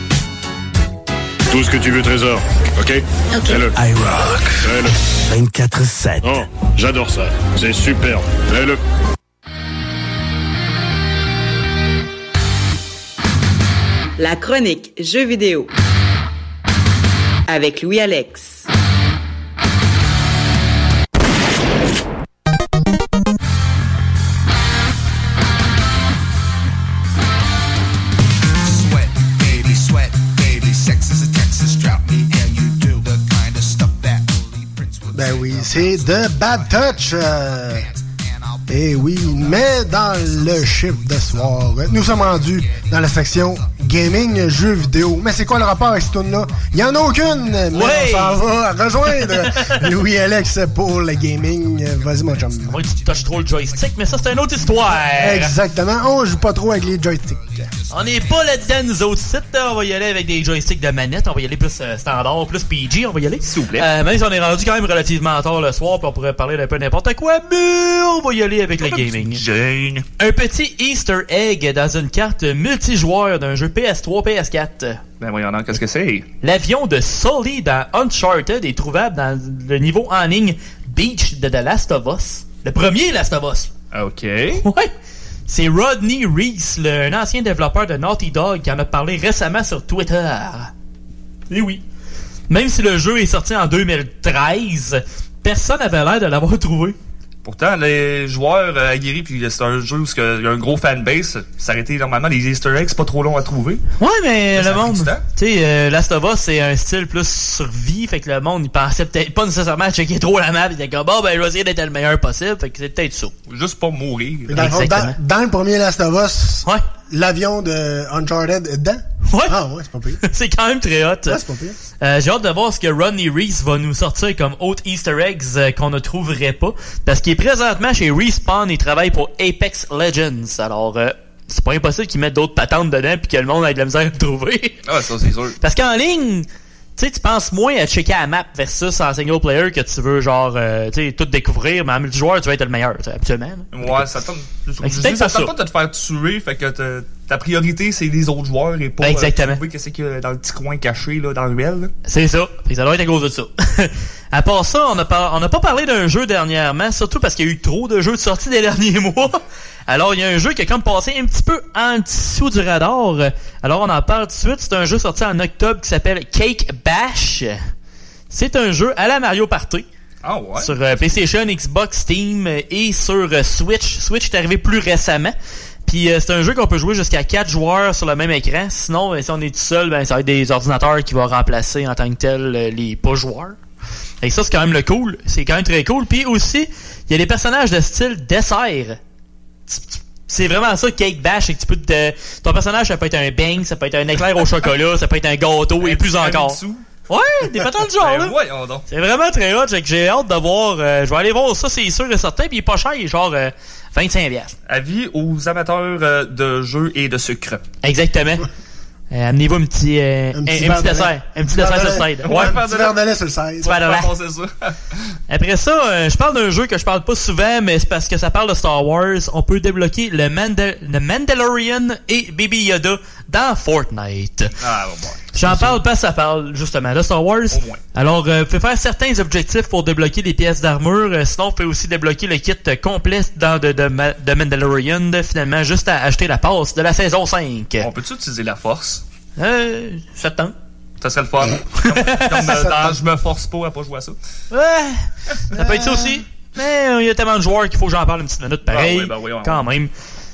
Tout ce que tu veux, Trésor. OK? OK. Fais-le. I rock. Fais-le. 24-7. Oh, j'adore ça. C'est super. Fais-le. La chronique Jeux vidéo avec Louis c'est de Bad Touch. et oui, mais dans le chiffre de soir, nous sommes rendus dans la section gaming, jeux vidéo. Mais c'est quoi le rapport avec cette tune-là? Il n'y en a aucune, mais Ouais. on s'en va rejoindre Louis-Alex pour le gaming. Vas-y, mon chum. Moi, tu touches trop le joystick, mais ça, c'est une autre histoire. Exactement. On joue pas trop avec les joysticks. On n'est pas là-dedans, nous autres sites. là. On va y aller avec des joysticks de manette. On va y aller plus euh, standard, plus PG. On va y aller. S'il vous plaît. même si on est rendu quand même relativement tard le soir, puis on pourrait parler d'un peu n'importe quoi, mais on va y aller avec le gaming. Un petit Easter egg dans une carte multijoueur d'un jeu PS3, PS4. Ben voyons donc, qu'est-ce que c'est? L'avion de Sully dans Uncharted est trouvable dans le niveau en ligne Beach de The Last of Us. Le premier Last of Us. OK. Ouais. C'est Rodney Reese, le- un ancien développeur de Naughty Dog, qui en a parlé récemment sur Twitter. Et oui. Même si le jeu est sorti en 2013, personne n'avait l'air de l'avoir trouvé. Pourtant, les joueurs euh, aguerris, puis c'est un jeu où il y a un gros fanbase, été normalement les Easter eggs, c'est pas trop long à trouver. Ouais, mais le monde. Tu sais, euh, Last of Us, c'est un style plus survie. Fait que le monde, il pensait peut-être pas nécessairement à checker trop la map. Il était comme, bon, ben, je vais essayer d'être le meilleur possible. Fait que c'est peut-être ça. Juste pas mourir. Dans, dans- dans le premier Last of Us, l'avion de Uncharted est dedans? Ouais. Ah ouais, c'est pas pire. c'est quand même très hot. Ouais, c'est pas pire. Euh, J'ai hâte de voir ce que Ronnie Reese va nous sortir comme autres Easter eggs euh, qu'on ne trouverait pas. Parce qu'il est présentement chez Respawn et travaille pour Apex Legends. Alors, euh, c'est pas impossible qu'ils mettent d'autres patentes dedans puis que le monde ait de la misère à le trouver. Ah, ça, c'est sûr. Parce qu'en ligne, tu sais, tu penses moins à checker la map versus en single player que tu veux, genre, euh, tu sais, tout découvrir, mais en multijoueur, tu veux être le meilleur, habituellement. Ouais, ça tente. Dis, ça tente pas de te faire tuer, fait que ta- ta priorité, c'est les autres joueurs et pas. euh, Exactement. trouver qu'est-ce qu'il y a dans le petit coin caché, là, dans le ruelle. C'est ça. Que ça doit être à cause de ça. à part ça, on n'a pas, on a pas parlé d'un jeu dernièrement, surtout parce qu'il y a eu trop de jeux de sortie des derniers mois. Alors, il y a un jeu qui a comme passé un petit peu en dessous du radar. Alors, on en parle tout de suite. C'est un jeu sorti en octobre qui s'appelle Cake Bash. C'est un jeu à la Mario Party. Ah ouais? Sur euh, PlayStation, Xbox, Steam euh, et sur euh, Switch. Switch est arrivé plus récemment. Puis euh, c'est un jeu qu'on peut jouer jusqu'à 4 joueurs sur le même écran. Sinon, euh, si on est tout seul, ben, ça va être des ordinateurs qui vont remplacer en tant que tel les pas joueurs. Et ça, c'est quand même le cool. C'est quand même très cool. Puis aussi, il y a des personnages de style dessert. C'est vraiment ça, Cake Bash. c'est que tu peux te- ton personnage, ça peut être un bang, ça peut être un éclair au chocolat, ça peut être un gâteau et plus encore. Ouais, des patins de genre, Ben là. C'est vraiment très hot, j'ai hâte de voir. euh, je vais aller voir ça, c'est sûr et certain. Puis il est pas cher, il est genre euh, 25 piastres. Avis aux amateurs euh, de jeux et de sucre. Exactement. Euh, Amenez-vous un petit, euh, un, un petit de dessert. Un petit dessert sur le side. Ouais, un petit verre sur le side. Ça. Après ça, euh, je parle d'un jeu que je parle pas souvent, mais c'est parce que ça parle de Star Wars. On peut débloquer le, Mandal- le Mandalorian et Baby Yoda dans Fortnite. Ah, bon, bon. J'en parle que ça parle justement de Star Wars. Alors, euh, vous pouvez faire certains objectifs pour débloquer des pièces d'armure. Euh, sinon, vous pouvez aussi débloquer le kit euh, complet dans de, de, Ma- de Mandalorian. Finalement, juste à acheter la passe de la saison 5. On peut-tu utiliser la force? Euh, ça te tente. Ça serait le fun. comme comme, euh, dans Je me force pas à pas jouer à ça. Ouais, ça peut être ça aussi. Mais il y a tellement de joueurs qu'il faut que j'en parle une petite minute pareil. Ah oui, ben oui, quand même.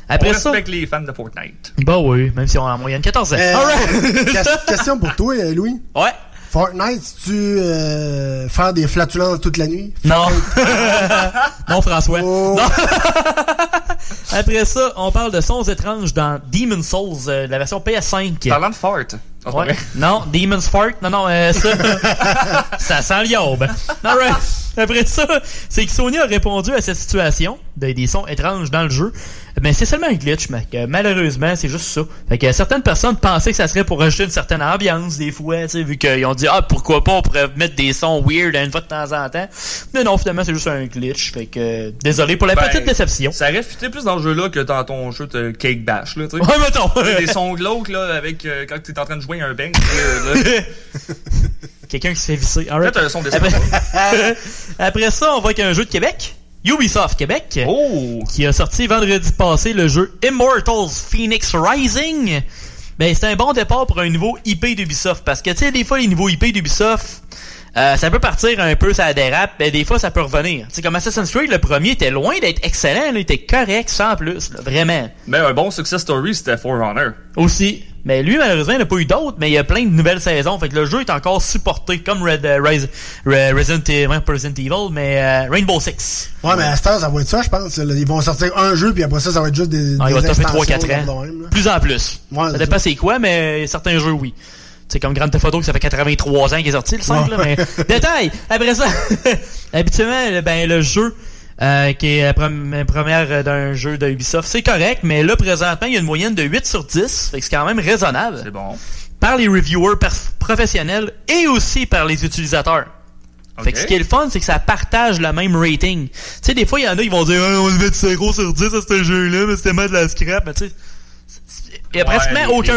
On Après ça. respecte les fans de Fortnite. Bah oui, même si on a en moyenne 14 ans. Euh, Alright. ques- question pour toi, euh, Louis. Ouais. Fortnite, tu euh, faire des flatulences toute la nuit? Non. non, François. Oh. Non. Après ça, on parle de sons étranges dans Demon's Souls, euh, la version PS5. Parlant de fart. Ah, Ouais. Non, Demon's Fart. Non, non, euh, ça. ça sent. Alright. Après ça, c'est que Sony a répondu à cette situation de, des sons étranges dans le jeu. Mais c'est seulement un glitch, mec. Euh, Malheureusement, c'est juste ça. Fait que certaines personnes pensaient que ça serait pour rajouter une certaine ambiance, des fois, tu sais, vu qu'ils ont dit, ah, pourquoi pas, on pourrait mettre des sons weird une fois de temps en temps. Mais non, finalement, c'est juste un glitch. Fait que, euh, désolé pour la Ben, petite déception. Ça fité plus dans le jeu-là que dans ton jeu de Cake Bash, là, tu sais. Ouais, mettons. Des sons glauques, là, avec, euh, quand t'es en train de jouer un bang. là, là. Quelqu'un qui se fait visser. Faites un son Après... Après ça, on voit qu'il y a un jeu de Québec. Ubisoft Québec. Qui a sorti vendredi passé le jeu Immortals Phoenix Rising. Ben, c'est un bon départ pour un nouveau IP d'Ubisoft. Parce que, tu sais, des fois, les nouveaux IP d'Ubisoft, euh, ça peut partir un peu, ça dérape, mais des fois, ça peut revenir. Tu sais, comme Assassin's Creed, le premier était loin d'être excellent, là, il était correct, sans plus, là, vraiment. Mais un bon success story, c'était For Honor. Aussi. Mais lui, malheureusement, il n'a pas eu d'autres, mais il y a plein de nouvelles saisons. Fait que le jeu est encore supporté comme Red, euh, Rise- Re- Resident, Evil- Resident mais euh, Rainbow Six. Ouais, mais à cette heure, ça va être ça, je pense. Ils vont sortir un jeu, puis après ça, ça va être juste des. Ah, il va taper extensions, 3-4 là, ans. même. Plus en plus. Ouais, ça dépend c'est quoi, mais certains jeux, oui. C'est comme Grand Theft Auto, que ça fait 83 ans qu'il est sorti, le 5, là, mais... Détail! Après ça, habituellement, le- ben, le jeu, euh, qui est la première d'un jeu de Ubisoft, c'est correct, mais là, présentement, il y a une moyenne de 8 sur 10, fait que c'est quand même raisonnable. C'est bon. Par les reviewers professionnels et aussi par les utilisateurs. Fait que ce qui est le fun, c'est que ça partage le même rating. Tu sais, des fois, il y en a qui vont dire, Ah, on mettre 0 sur 10 à ce jeu-là, mais c'était mal de la scrap. Mais tu sais, il y a Ouais, aucun.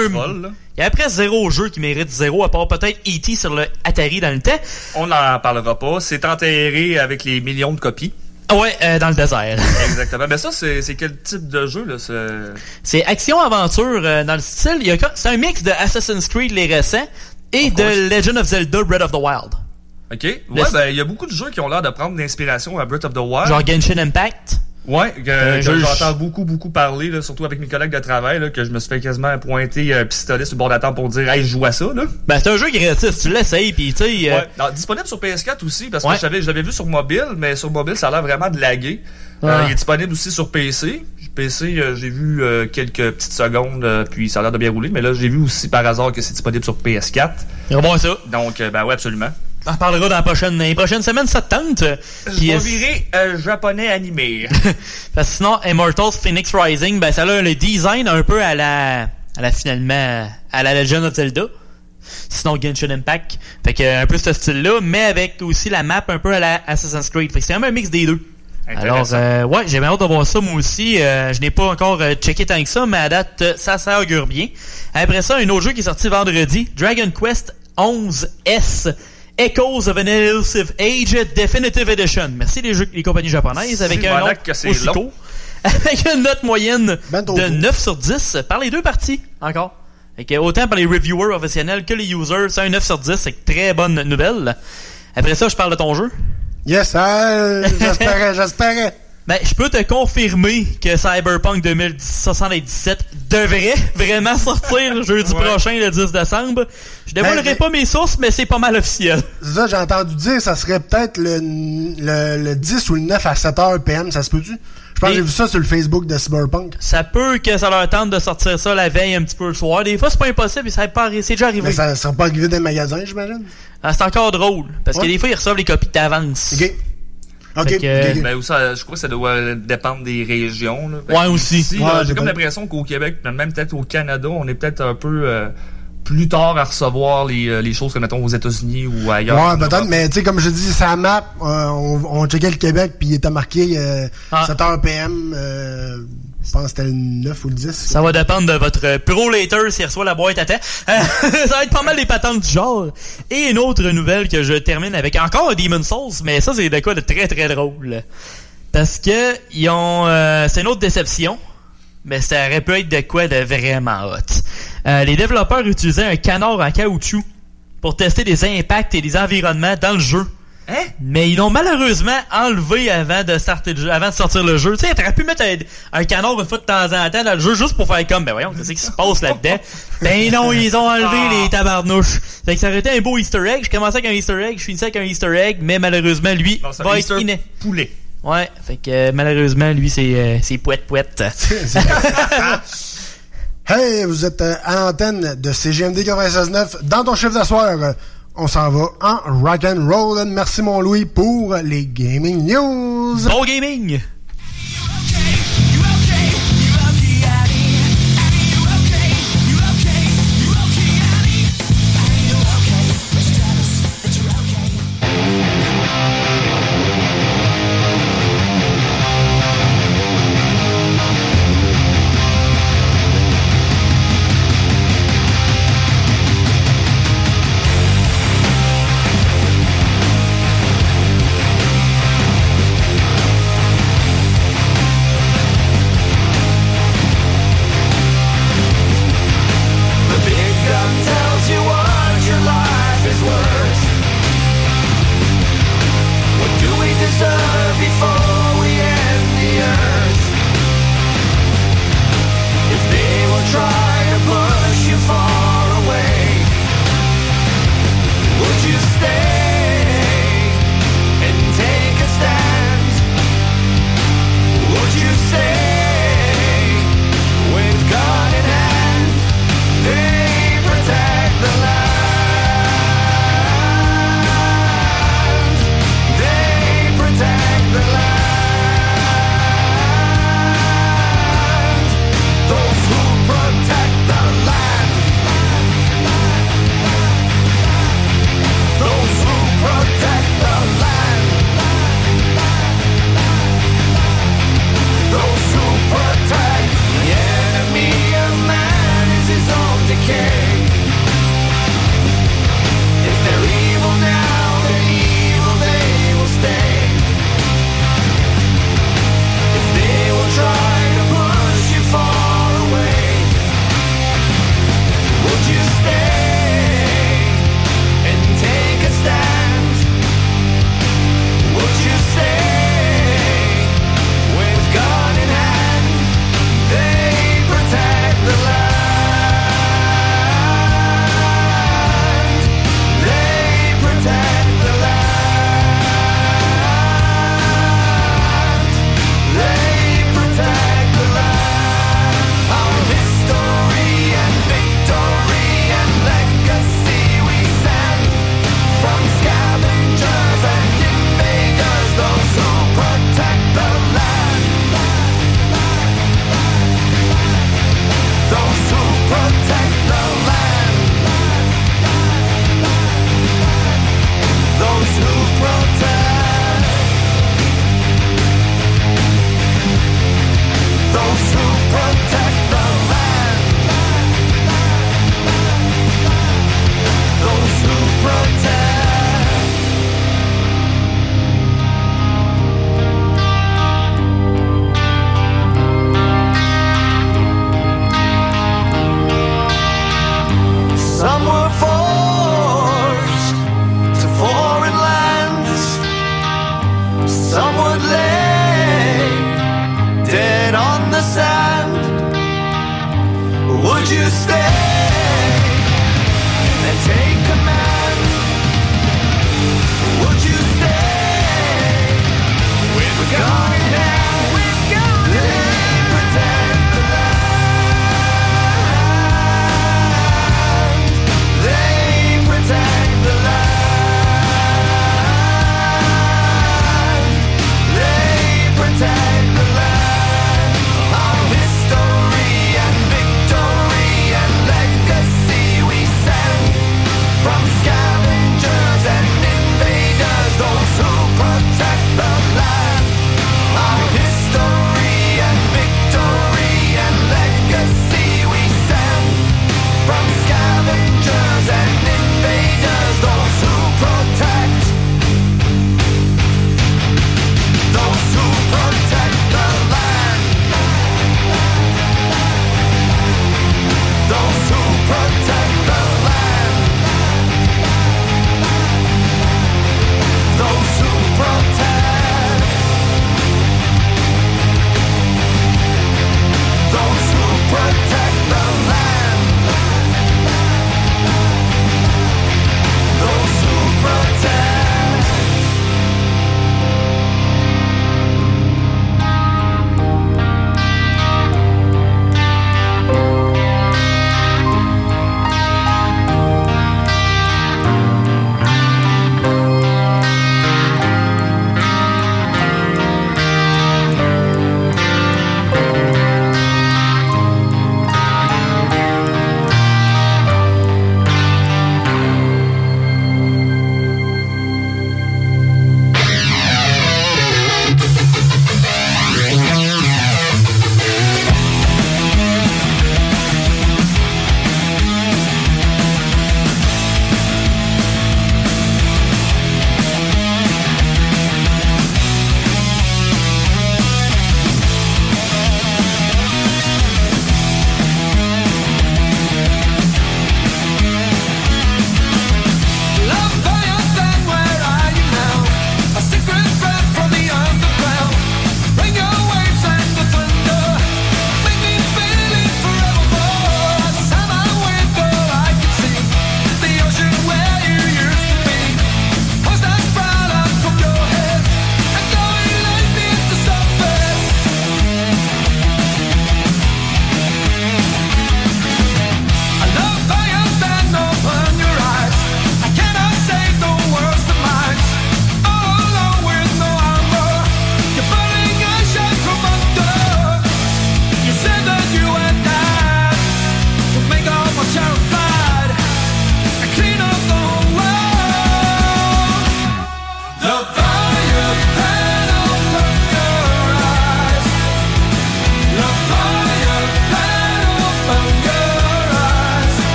Il y a presque zéro jeu qui mérite zéro, à part peut-être E.T. sur le Atari dans le temps. On n'en parlera pas. C'est enterré avec les millions de copies. Ah Ouais, euh, dans le désert. Exactement. Mais ça, c'est c'est quel type de jeu, là? ce- C'est action-aventure euh, dans le style. il y a C'est un mix de Assassin's Creed, les récents, et de Legend of Zelda Breath of the Wild. OK. Ouais, Le- ben, il y a beaucoup de jeux qui ont l'air de prendre l'inspiration à Breath of the Wild. Genre Genshin Impact. Jeu- j'entends beaucoup, beaucoup parler, là, surtout avec mes collègues de travail, là, que je me suis fait quasiment pointer un pistolet sur le bord de la table pour dire, hey, je joue à ça, là. Ben, c'est un jeu gratis, tu l'essayes, pis tu sais... euh, Ouais. Non, disponible sur PS4 aussi, parce que je l'avais vu sur mobile, mais sur mobile, ça a l'air vraiment de laguer. Euh, il est disponible aussi sur PC. PC, euh, j'ai vu euh, quelques petites secondes, euh, puis ça a l'air de bien rouler, mais là, j'ai vu aussi par hasard que c'est disponible sur PS4. C'est bon, ça. Donc, euh, ben ouais, absolument. On en parlera dans la prochaine, les prochaines semaines, ça te tente? Je vais virer euh, japonais animé. Parce que sinon, Immortals Phoenix Rising, ben ça a le design un peu à la, à la finalement, à la Legend of Zelda. Sinon, Genshin Impact. Fait que, un peu ce style-là, mais avec aussi la map un peu à la Assassin's Creed. Fait que c'est vraiment un mix des deux. Alors, euh, ouais, j'ai bien hâte de voir ça, moi aussi. Euh, je n'ai pas encore euh, checké tant que ça, mais à date, ça, ça augure bien. Après ça, un autre jeu qui est sorti vendredi, Dragon Quest 11S. Echoes of an Elusive Age Definitive Edition. Merci les, jeux, les compagnies japonaises avec un nom malade que c'est aussi long. court. Avec une note moyenne Ben de 9 sur 10 par les deux parties, encore. Que autant par les reviewers professionnels que les users, c'est un 9 sur 10, c'est une très bonne nouvelle. Après ça, je parle de ton jeu. Yes, euh, j'espérais, j'espérais. Ben, je peux te confirmer que Cyberpunk 2077 devrait vraiment sortir jeudi prochain, le 10 décembre. Je dévoilerai Ben, pas mes sources, mais c'est pas mal officiel. Ça, j'ai entendu dire, ça serait peut-être le, le, le 10 ou le 9 à 7h PM, ça se peut-tu? Je pense que j'ai vu ça sur le Facebook de Cyberpunk. Ça peut que ça leur tente de sortir ça la veille un petit peu le soir. Des fois, c'est pas impossible, et ça c'est déjà arrivé. Mais ça sera pas arrivé dans les magasins, j'imagine? Ah, c'est encore drôle. Parce Ouais. que des fois, ils reçoivent les copies d'avance. OK. OK, que, ok. Ben, ou ça, je crois que ça doit dépendre des régions. Là. Ouais, aussi. Ici, Ouais, là, j'ai comme l'impression qu'au Québec, même peut-être au Canada, on est peut-être un peu euh, plus tard à recevoir les, euh, les choses que, mettons, aux États-unis ou ailleurs. Ouais, peut-être, mais tu sais, comme je dis, sa map, euh, on, on checkait le Québec, puis il était marqué euh, Ah. 7h PM, euh, je pense que c'était le 9 ou le 10. Ça va dépendre de votre pro later s'il reçoit la boîte à temps. Euh, ça va être pas mal des patentes du genre. Et une autre nouvelle que je termine avec encore un Demon Souls, mais ça c'est de quoi de très très drôle. Parce que ils ont euh, c'est une autre déception, mais ça aurait pu être de quoi de vraiment hot. Euh, les développeurs utilisaient un canard en caoutchouc pour tester des impacts et des environnements dans le jeu. Hein? Mais ils l'ont malheureusement enlevé avant de, starter le jeu, avant de sortir le jeu. Tu sais, t'aurais pu mettre un, un canard une fois de temps en temps dans le jeu juste pour faire comme, ben voyons, qu'est-ce qui se passe là-dedans? ben non, ils ont enlevé Ah. les tabarnouches. Fait que ça aurait été un beau easter egg. Je commençais avec un easter egg, je finissais avec un easter egg, mais malheureusement, lui, Non, c'est un va être iné... poulet. Ouais, fait que euh, malheureusement, lui, c'est euh, c'est pouette pouette. Hey, vous êtes euh, à l'antenne de CGMD 96.9 dans ton chiffre d'asseoir. On s'en va en rock and. Merci mon Louis pour les gaming news. Bon gaming.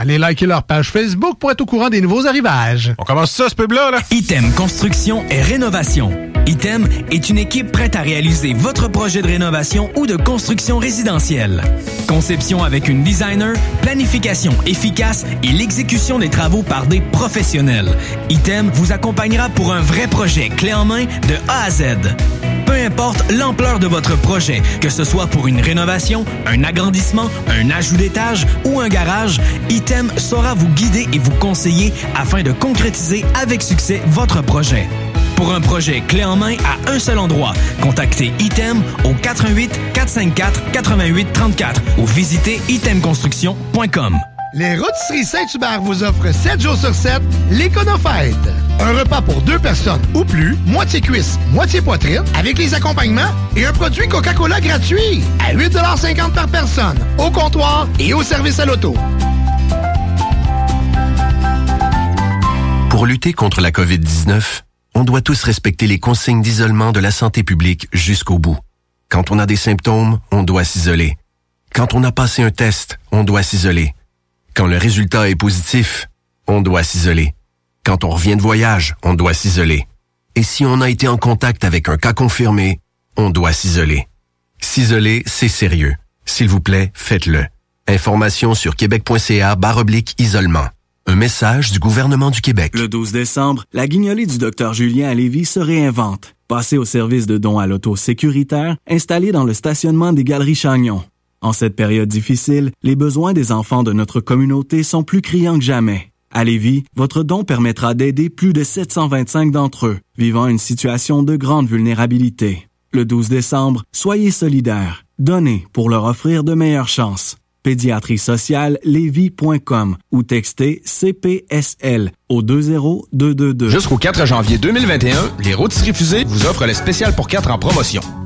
Allez liker leur page Facebook pour être au courant des nouveaux arrivages. On commence ça, ce pub-là, là? Item Construction et Rénovation. Item est une équipe prête à réaliser votre projet de rénovation ou de construction résidentielle. Conception avec une designer, planification efficace et l'exécution des travaux par des professionnels. Item vous accompagnera pour un vrai projet clé en main de A à Z. Peu importe l'ampleur de votre projet, que ce soit pour une rénovation, un agrandissement, un ajout d'étage ou un garage, Item saura vous guider et vous conseiller afin de concrétiser avec succès votre projet. Pour un projet clé en main à un seul endroit, contactez Item au 88 454 88 34 ou visitez itemconstruction.com. Les Rôtisseries Saint-Hubert vous offrent 7 jours sur 7 l'Éconofête. Un repas pour deux personnes ou plus, moitié cuisse, moitié poitrine, avec les accompagnements et un produit Coca-Cola gratuit à 8,50 par personne, au comptoir et au service à l'auto. Pour lutter contre la COVID-19, on doit tous respecter les consignes d'isolement de la santé publique jusqu'au bout. Quand on a des symptômes, on doit s'isoler. Quand on a passé un test, on doit s'isoler. Quand le résultat est positif, on doit s'isoler. Quand on revient de voyage, on doit s'isoler. Et si on a été en contact avec un cas confirmé, on doit s'isoler. S'isoler, c'est sérieux. S'il vous plaît, faites-le. Information sur québec.ca oblique isolement. Un message du gouvernement du Québec. Le 12 décembre, la guignolée du docteur Julien à se réinvente. Passez au service de dons à l'auto sécuritaire installé dans le stationnement des Galeries Chagnon. En cette période difficile, les besoins des enfants de notre communauté sont plus criants que jamais. À Lévis, votre don permettra d'aider plus de 725 d'entre eux vivant une situation de grande vulnérabilité. Le 12 décembre, soyez solidaires. Donnez pour leur offrir de meilleures chances. Pédiatrie sociale lévis.com ou textez CPSL au 20222. Jusqu'au 4 janvier 2021, les rôtisseries fusées vous offrent le spécial pour 4 en promotion.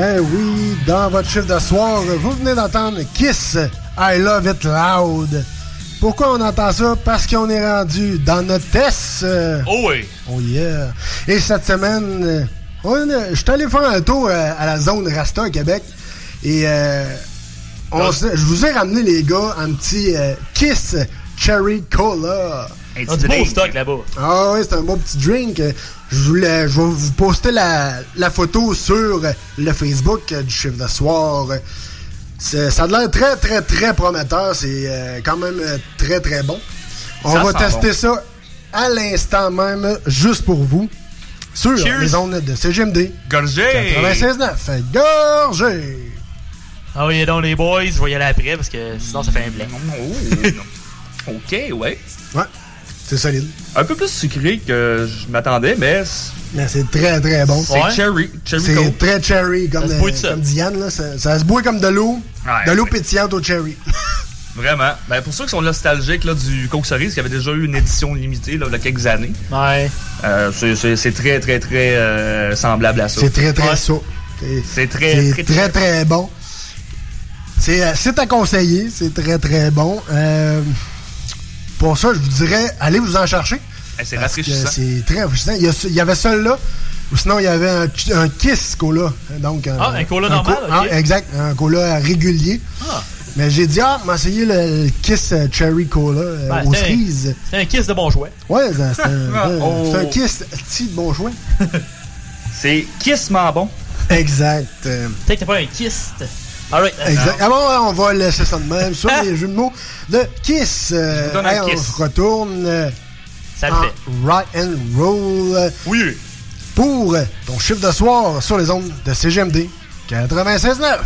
Ben oui, dans votre chiffre de soir, vous venez d'entendre Kiss I Love It Loud. Pourquoi on entend ça? Parce qu'on est rendu dans notre test. Oh oui. Oh yeah. Et cette semaine, je suis allé faire un tour euh, à la zone Rasta à Québec. Et euh, on je vous ai ramené, les gars, un petit euh, Kiss Cherry Cola. Un petit beau stock là-bas. Ah oui, c'est un beau petit drink. Je, voulais, je vais vous poster la, la photo sur le Facebook du chiffre de soir. Ça a l'air très, très, très prometteur. C'est euh, quand même euh, très, très bon. On Ça va tester bon. ça à l'instant même, juste pour vous, sur Cheers. les ondes de CGMD. Gorgé! 96.9. Gorgé! Ah oui, donc les boys, je vais y aller après parce que sinon ça fait un blanc. ok, ouais. Ouais, c'est solide. Un peu plus sucré que je m'attendais, mais Mais c'est très, très bon. c'est cherry. Cherry C'est très cherry, comme, Ça se euh, comme Diane. Là. Ça, ça se boit comme de l'eau. Ouais, de l'eau ouais. pétillante au cherry. Vraiment. Ben, pour ceux qui sont nostalgiques là, du Coke Cerise, qui avait déjà eu une édition limitée là, il y a quelques années, Ouais. euh, c'est- très, très, très euh, semblable à ça. C'est très, très Ouais. ça. C'est très, très, très, très bon. C'est c'est à conseiller. C'est très, très bon. Euh, pour ça, je vous dirais, allez vous en chercher. C'est Parce que rafraîchissant. C'est très rafraîchissant. Il y, a, il y avait celui-là. Ou sinon, il y avait un, un Kiss Cola. Donc, Ah, un Cola normal, co- ah, exact. Un Cola régulier. Ah. Mais j'ai dit, ah, m'a essayé le, le Kiss euh, Cherry Cola euh, Ben, aux c'est un- cerises. C'est un kiss de bon choix. Ouais, c'est un, Oh. c'est un Kiss petit de bon choix. C'est kissement bon. Exact. Peut-être que t'as pas un kiss. Ah bon, on va laisser ça de même sur les jeux de mots de Kiss. Euh, Je vous donne un hey, kiss. On se retourne euh, Ça le en fait. rock and roll. Oui. Pour euh, ton chiffre de soir sur les ondes de CGMD 96.9.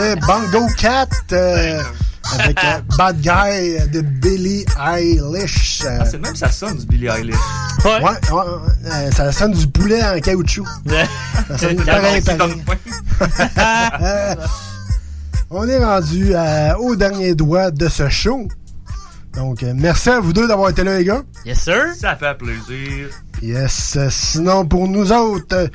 le Bongo Cat euh, avec euh, Bad Guy de Billie Eilish. Euh, Ah, c'est même, ça sonne du Billie Eilish. ouais, ouais, ouais, euh, ça sonne du poulet en caoutchouc. ça sonne pareil, pareil. Euh, On est rendu euh, au dernier doigt de ce show. Donc, euh, merci à vous deux d'avoir été là, les gars. Yes, sir. Ça fait plaisir. Yes. euh, Sinon, pour nous autres, euh,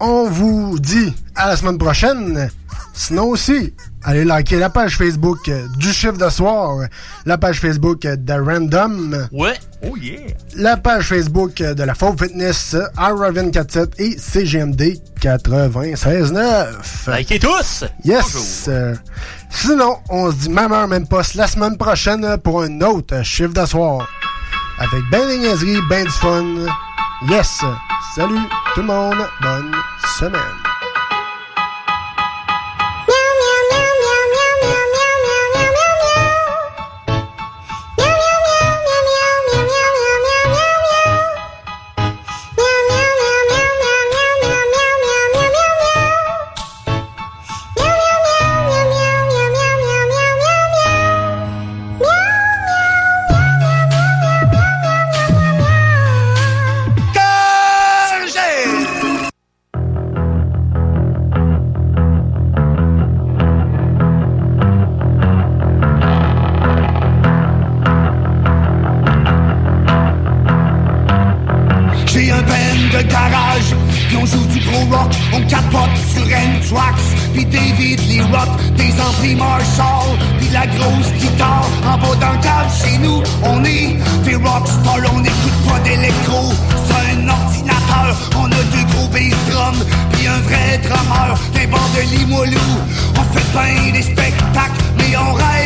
on vous dit à la semaine prochaine. Sinon aussi, allez liker la page Facebook euh, du chiffre de soir, la page Facebook euh, de Random. Ouais. Oh yeah. La page Facebook euh, de la Faux Fitness, euh, iRaven47 et CGMD 96.9. Likez tous! Yes! Euh, sinon, on se dit même heure, même poste la semaine prochaine pour un autre chiffre de soir. Avec ben des niaiseries, ben du fun. Yes! Salut tout le monde, bonne semaine. Des amplis Marshall, puis la grosse guitare, en bas dans le chez nous, on est des rockstars, on n'écoute pas d'électro, c'est un ordinateur, on a deux gros bass drums, puis un vrai drummer, des bancs de Limoilou, on fait bien des spectacles, mais on rêve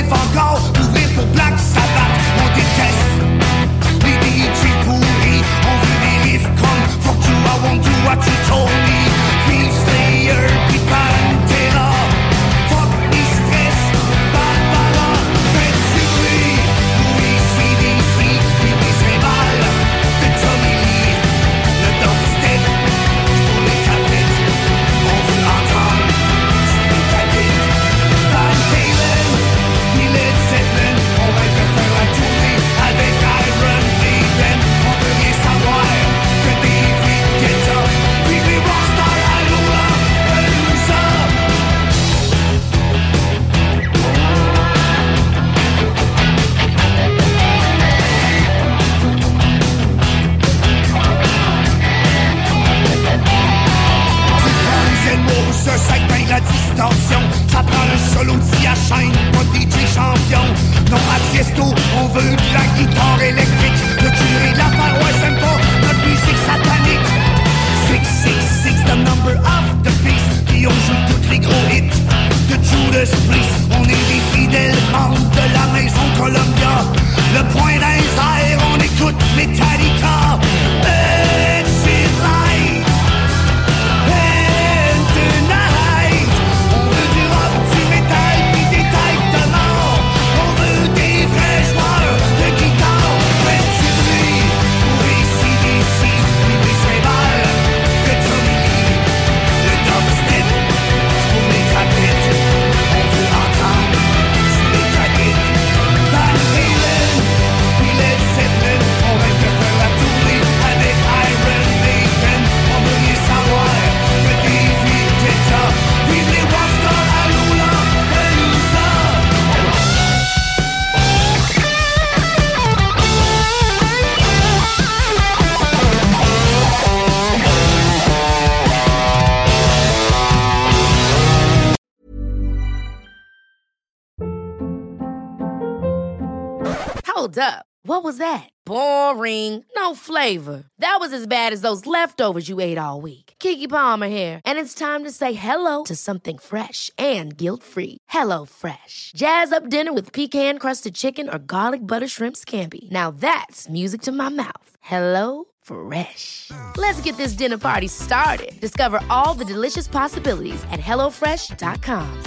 bad as those leftovers you ate all week. Kiki Palmer here, and it's time to say hello to something fresh and guilt-free. Hello Fresh. Jazz up dinner with pecan-crusted chicken or garlic butter shrimp scampi. Now that's music to my mouth. Hello Fresh. Let's get this dinner party started. Discover all the delicious possibilities at hellofresh.com.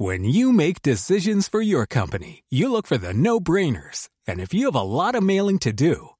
When you make decisions for your company, you look for the no brainers. And if you have a lot of mailing to do,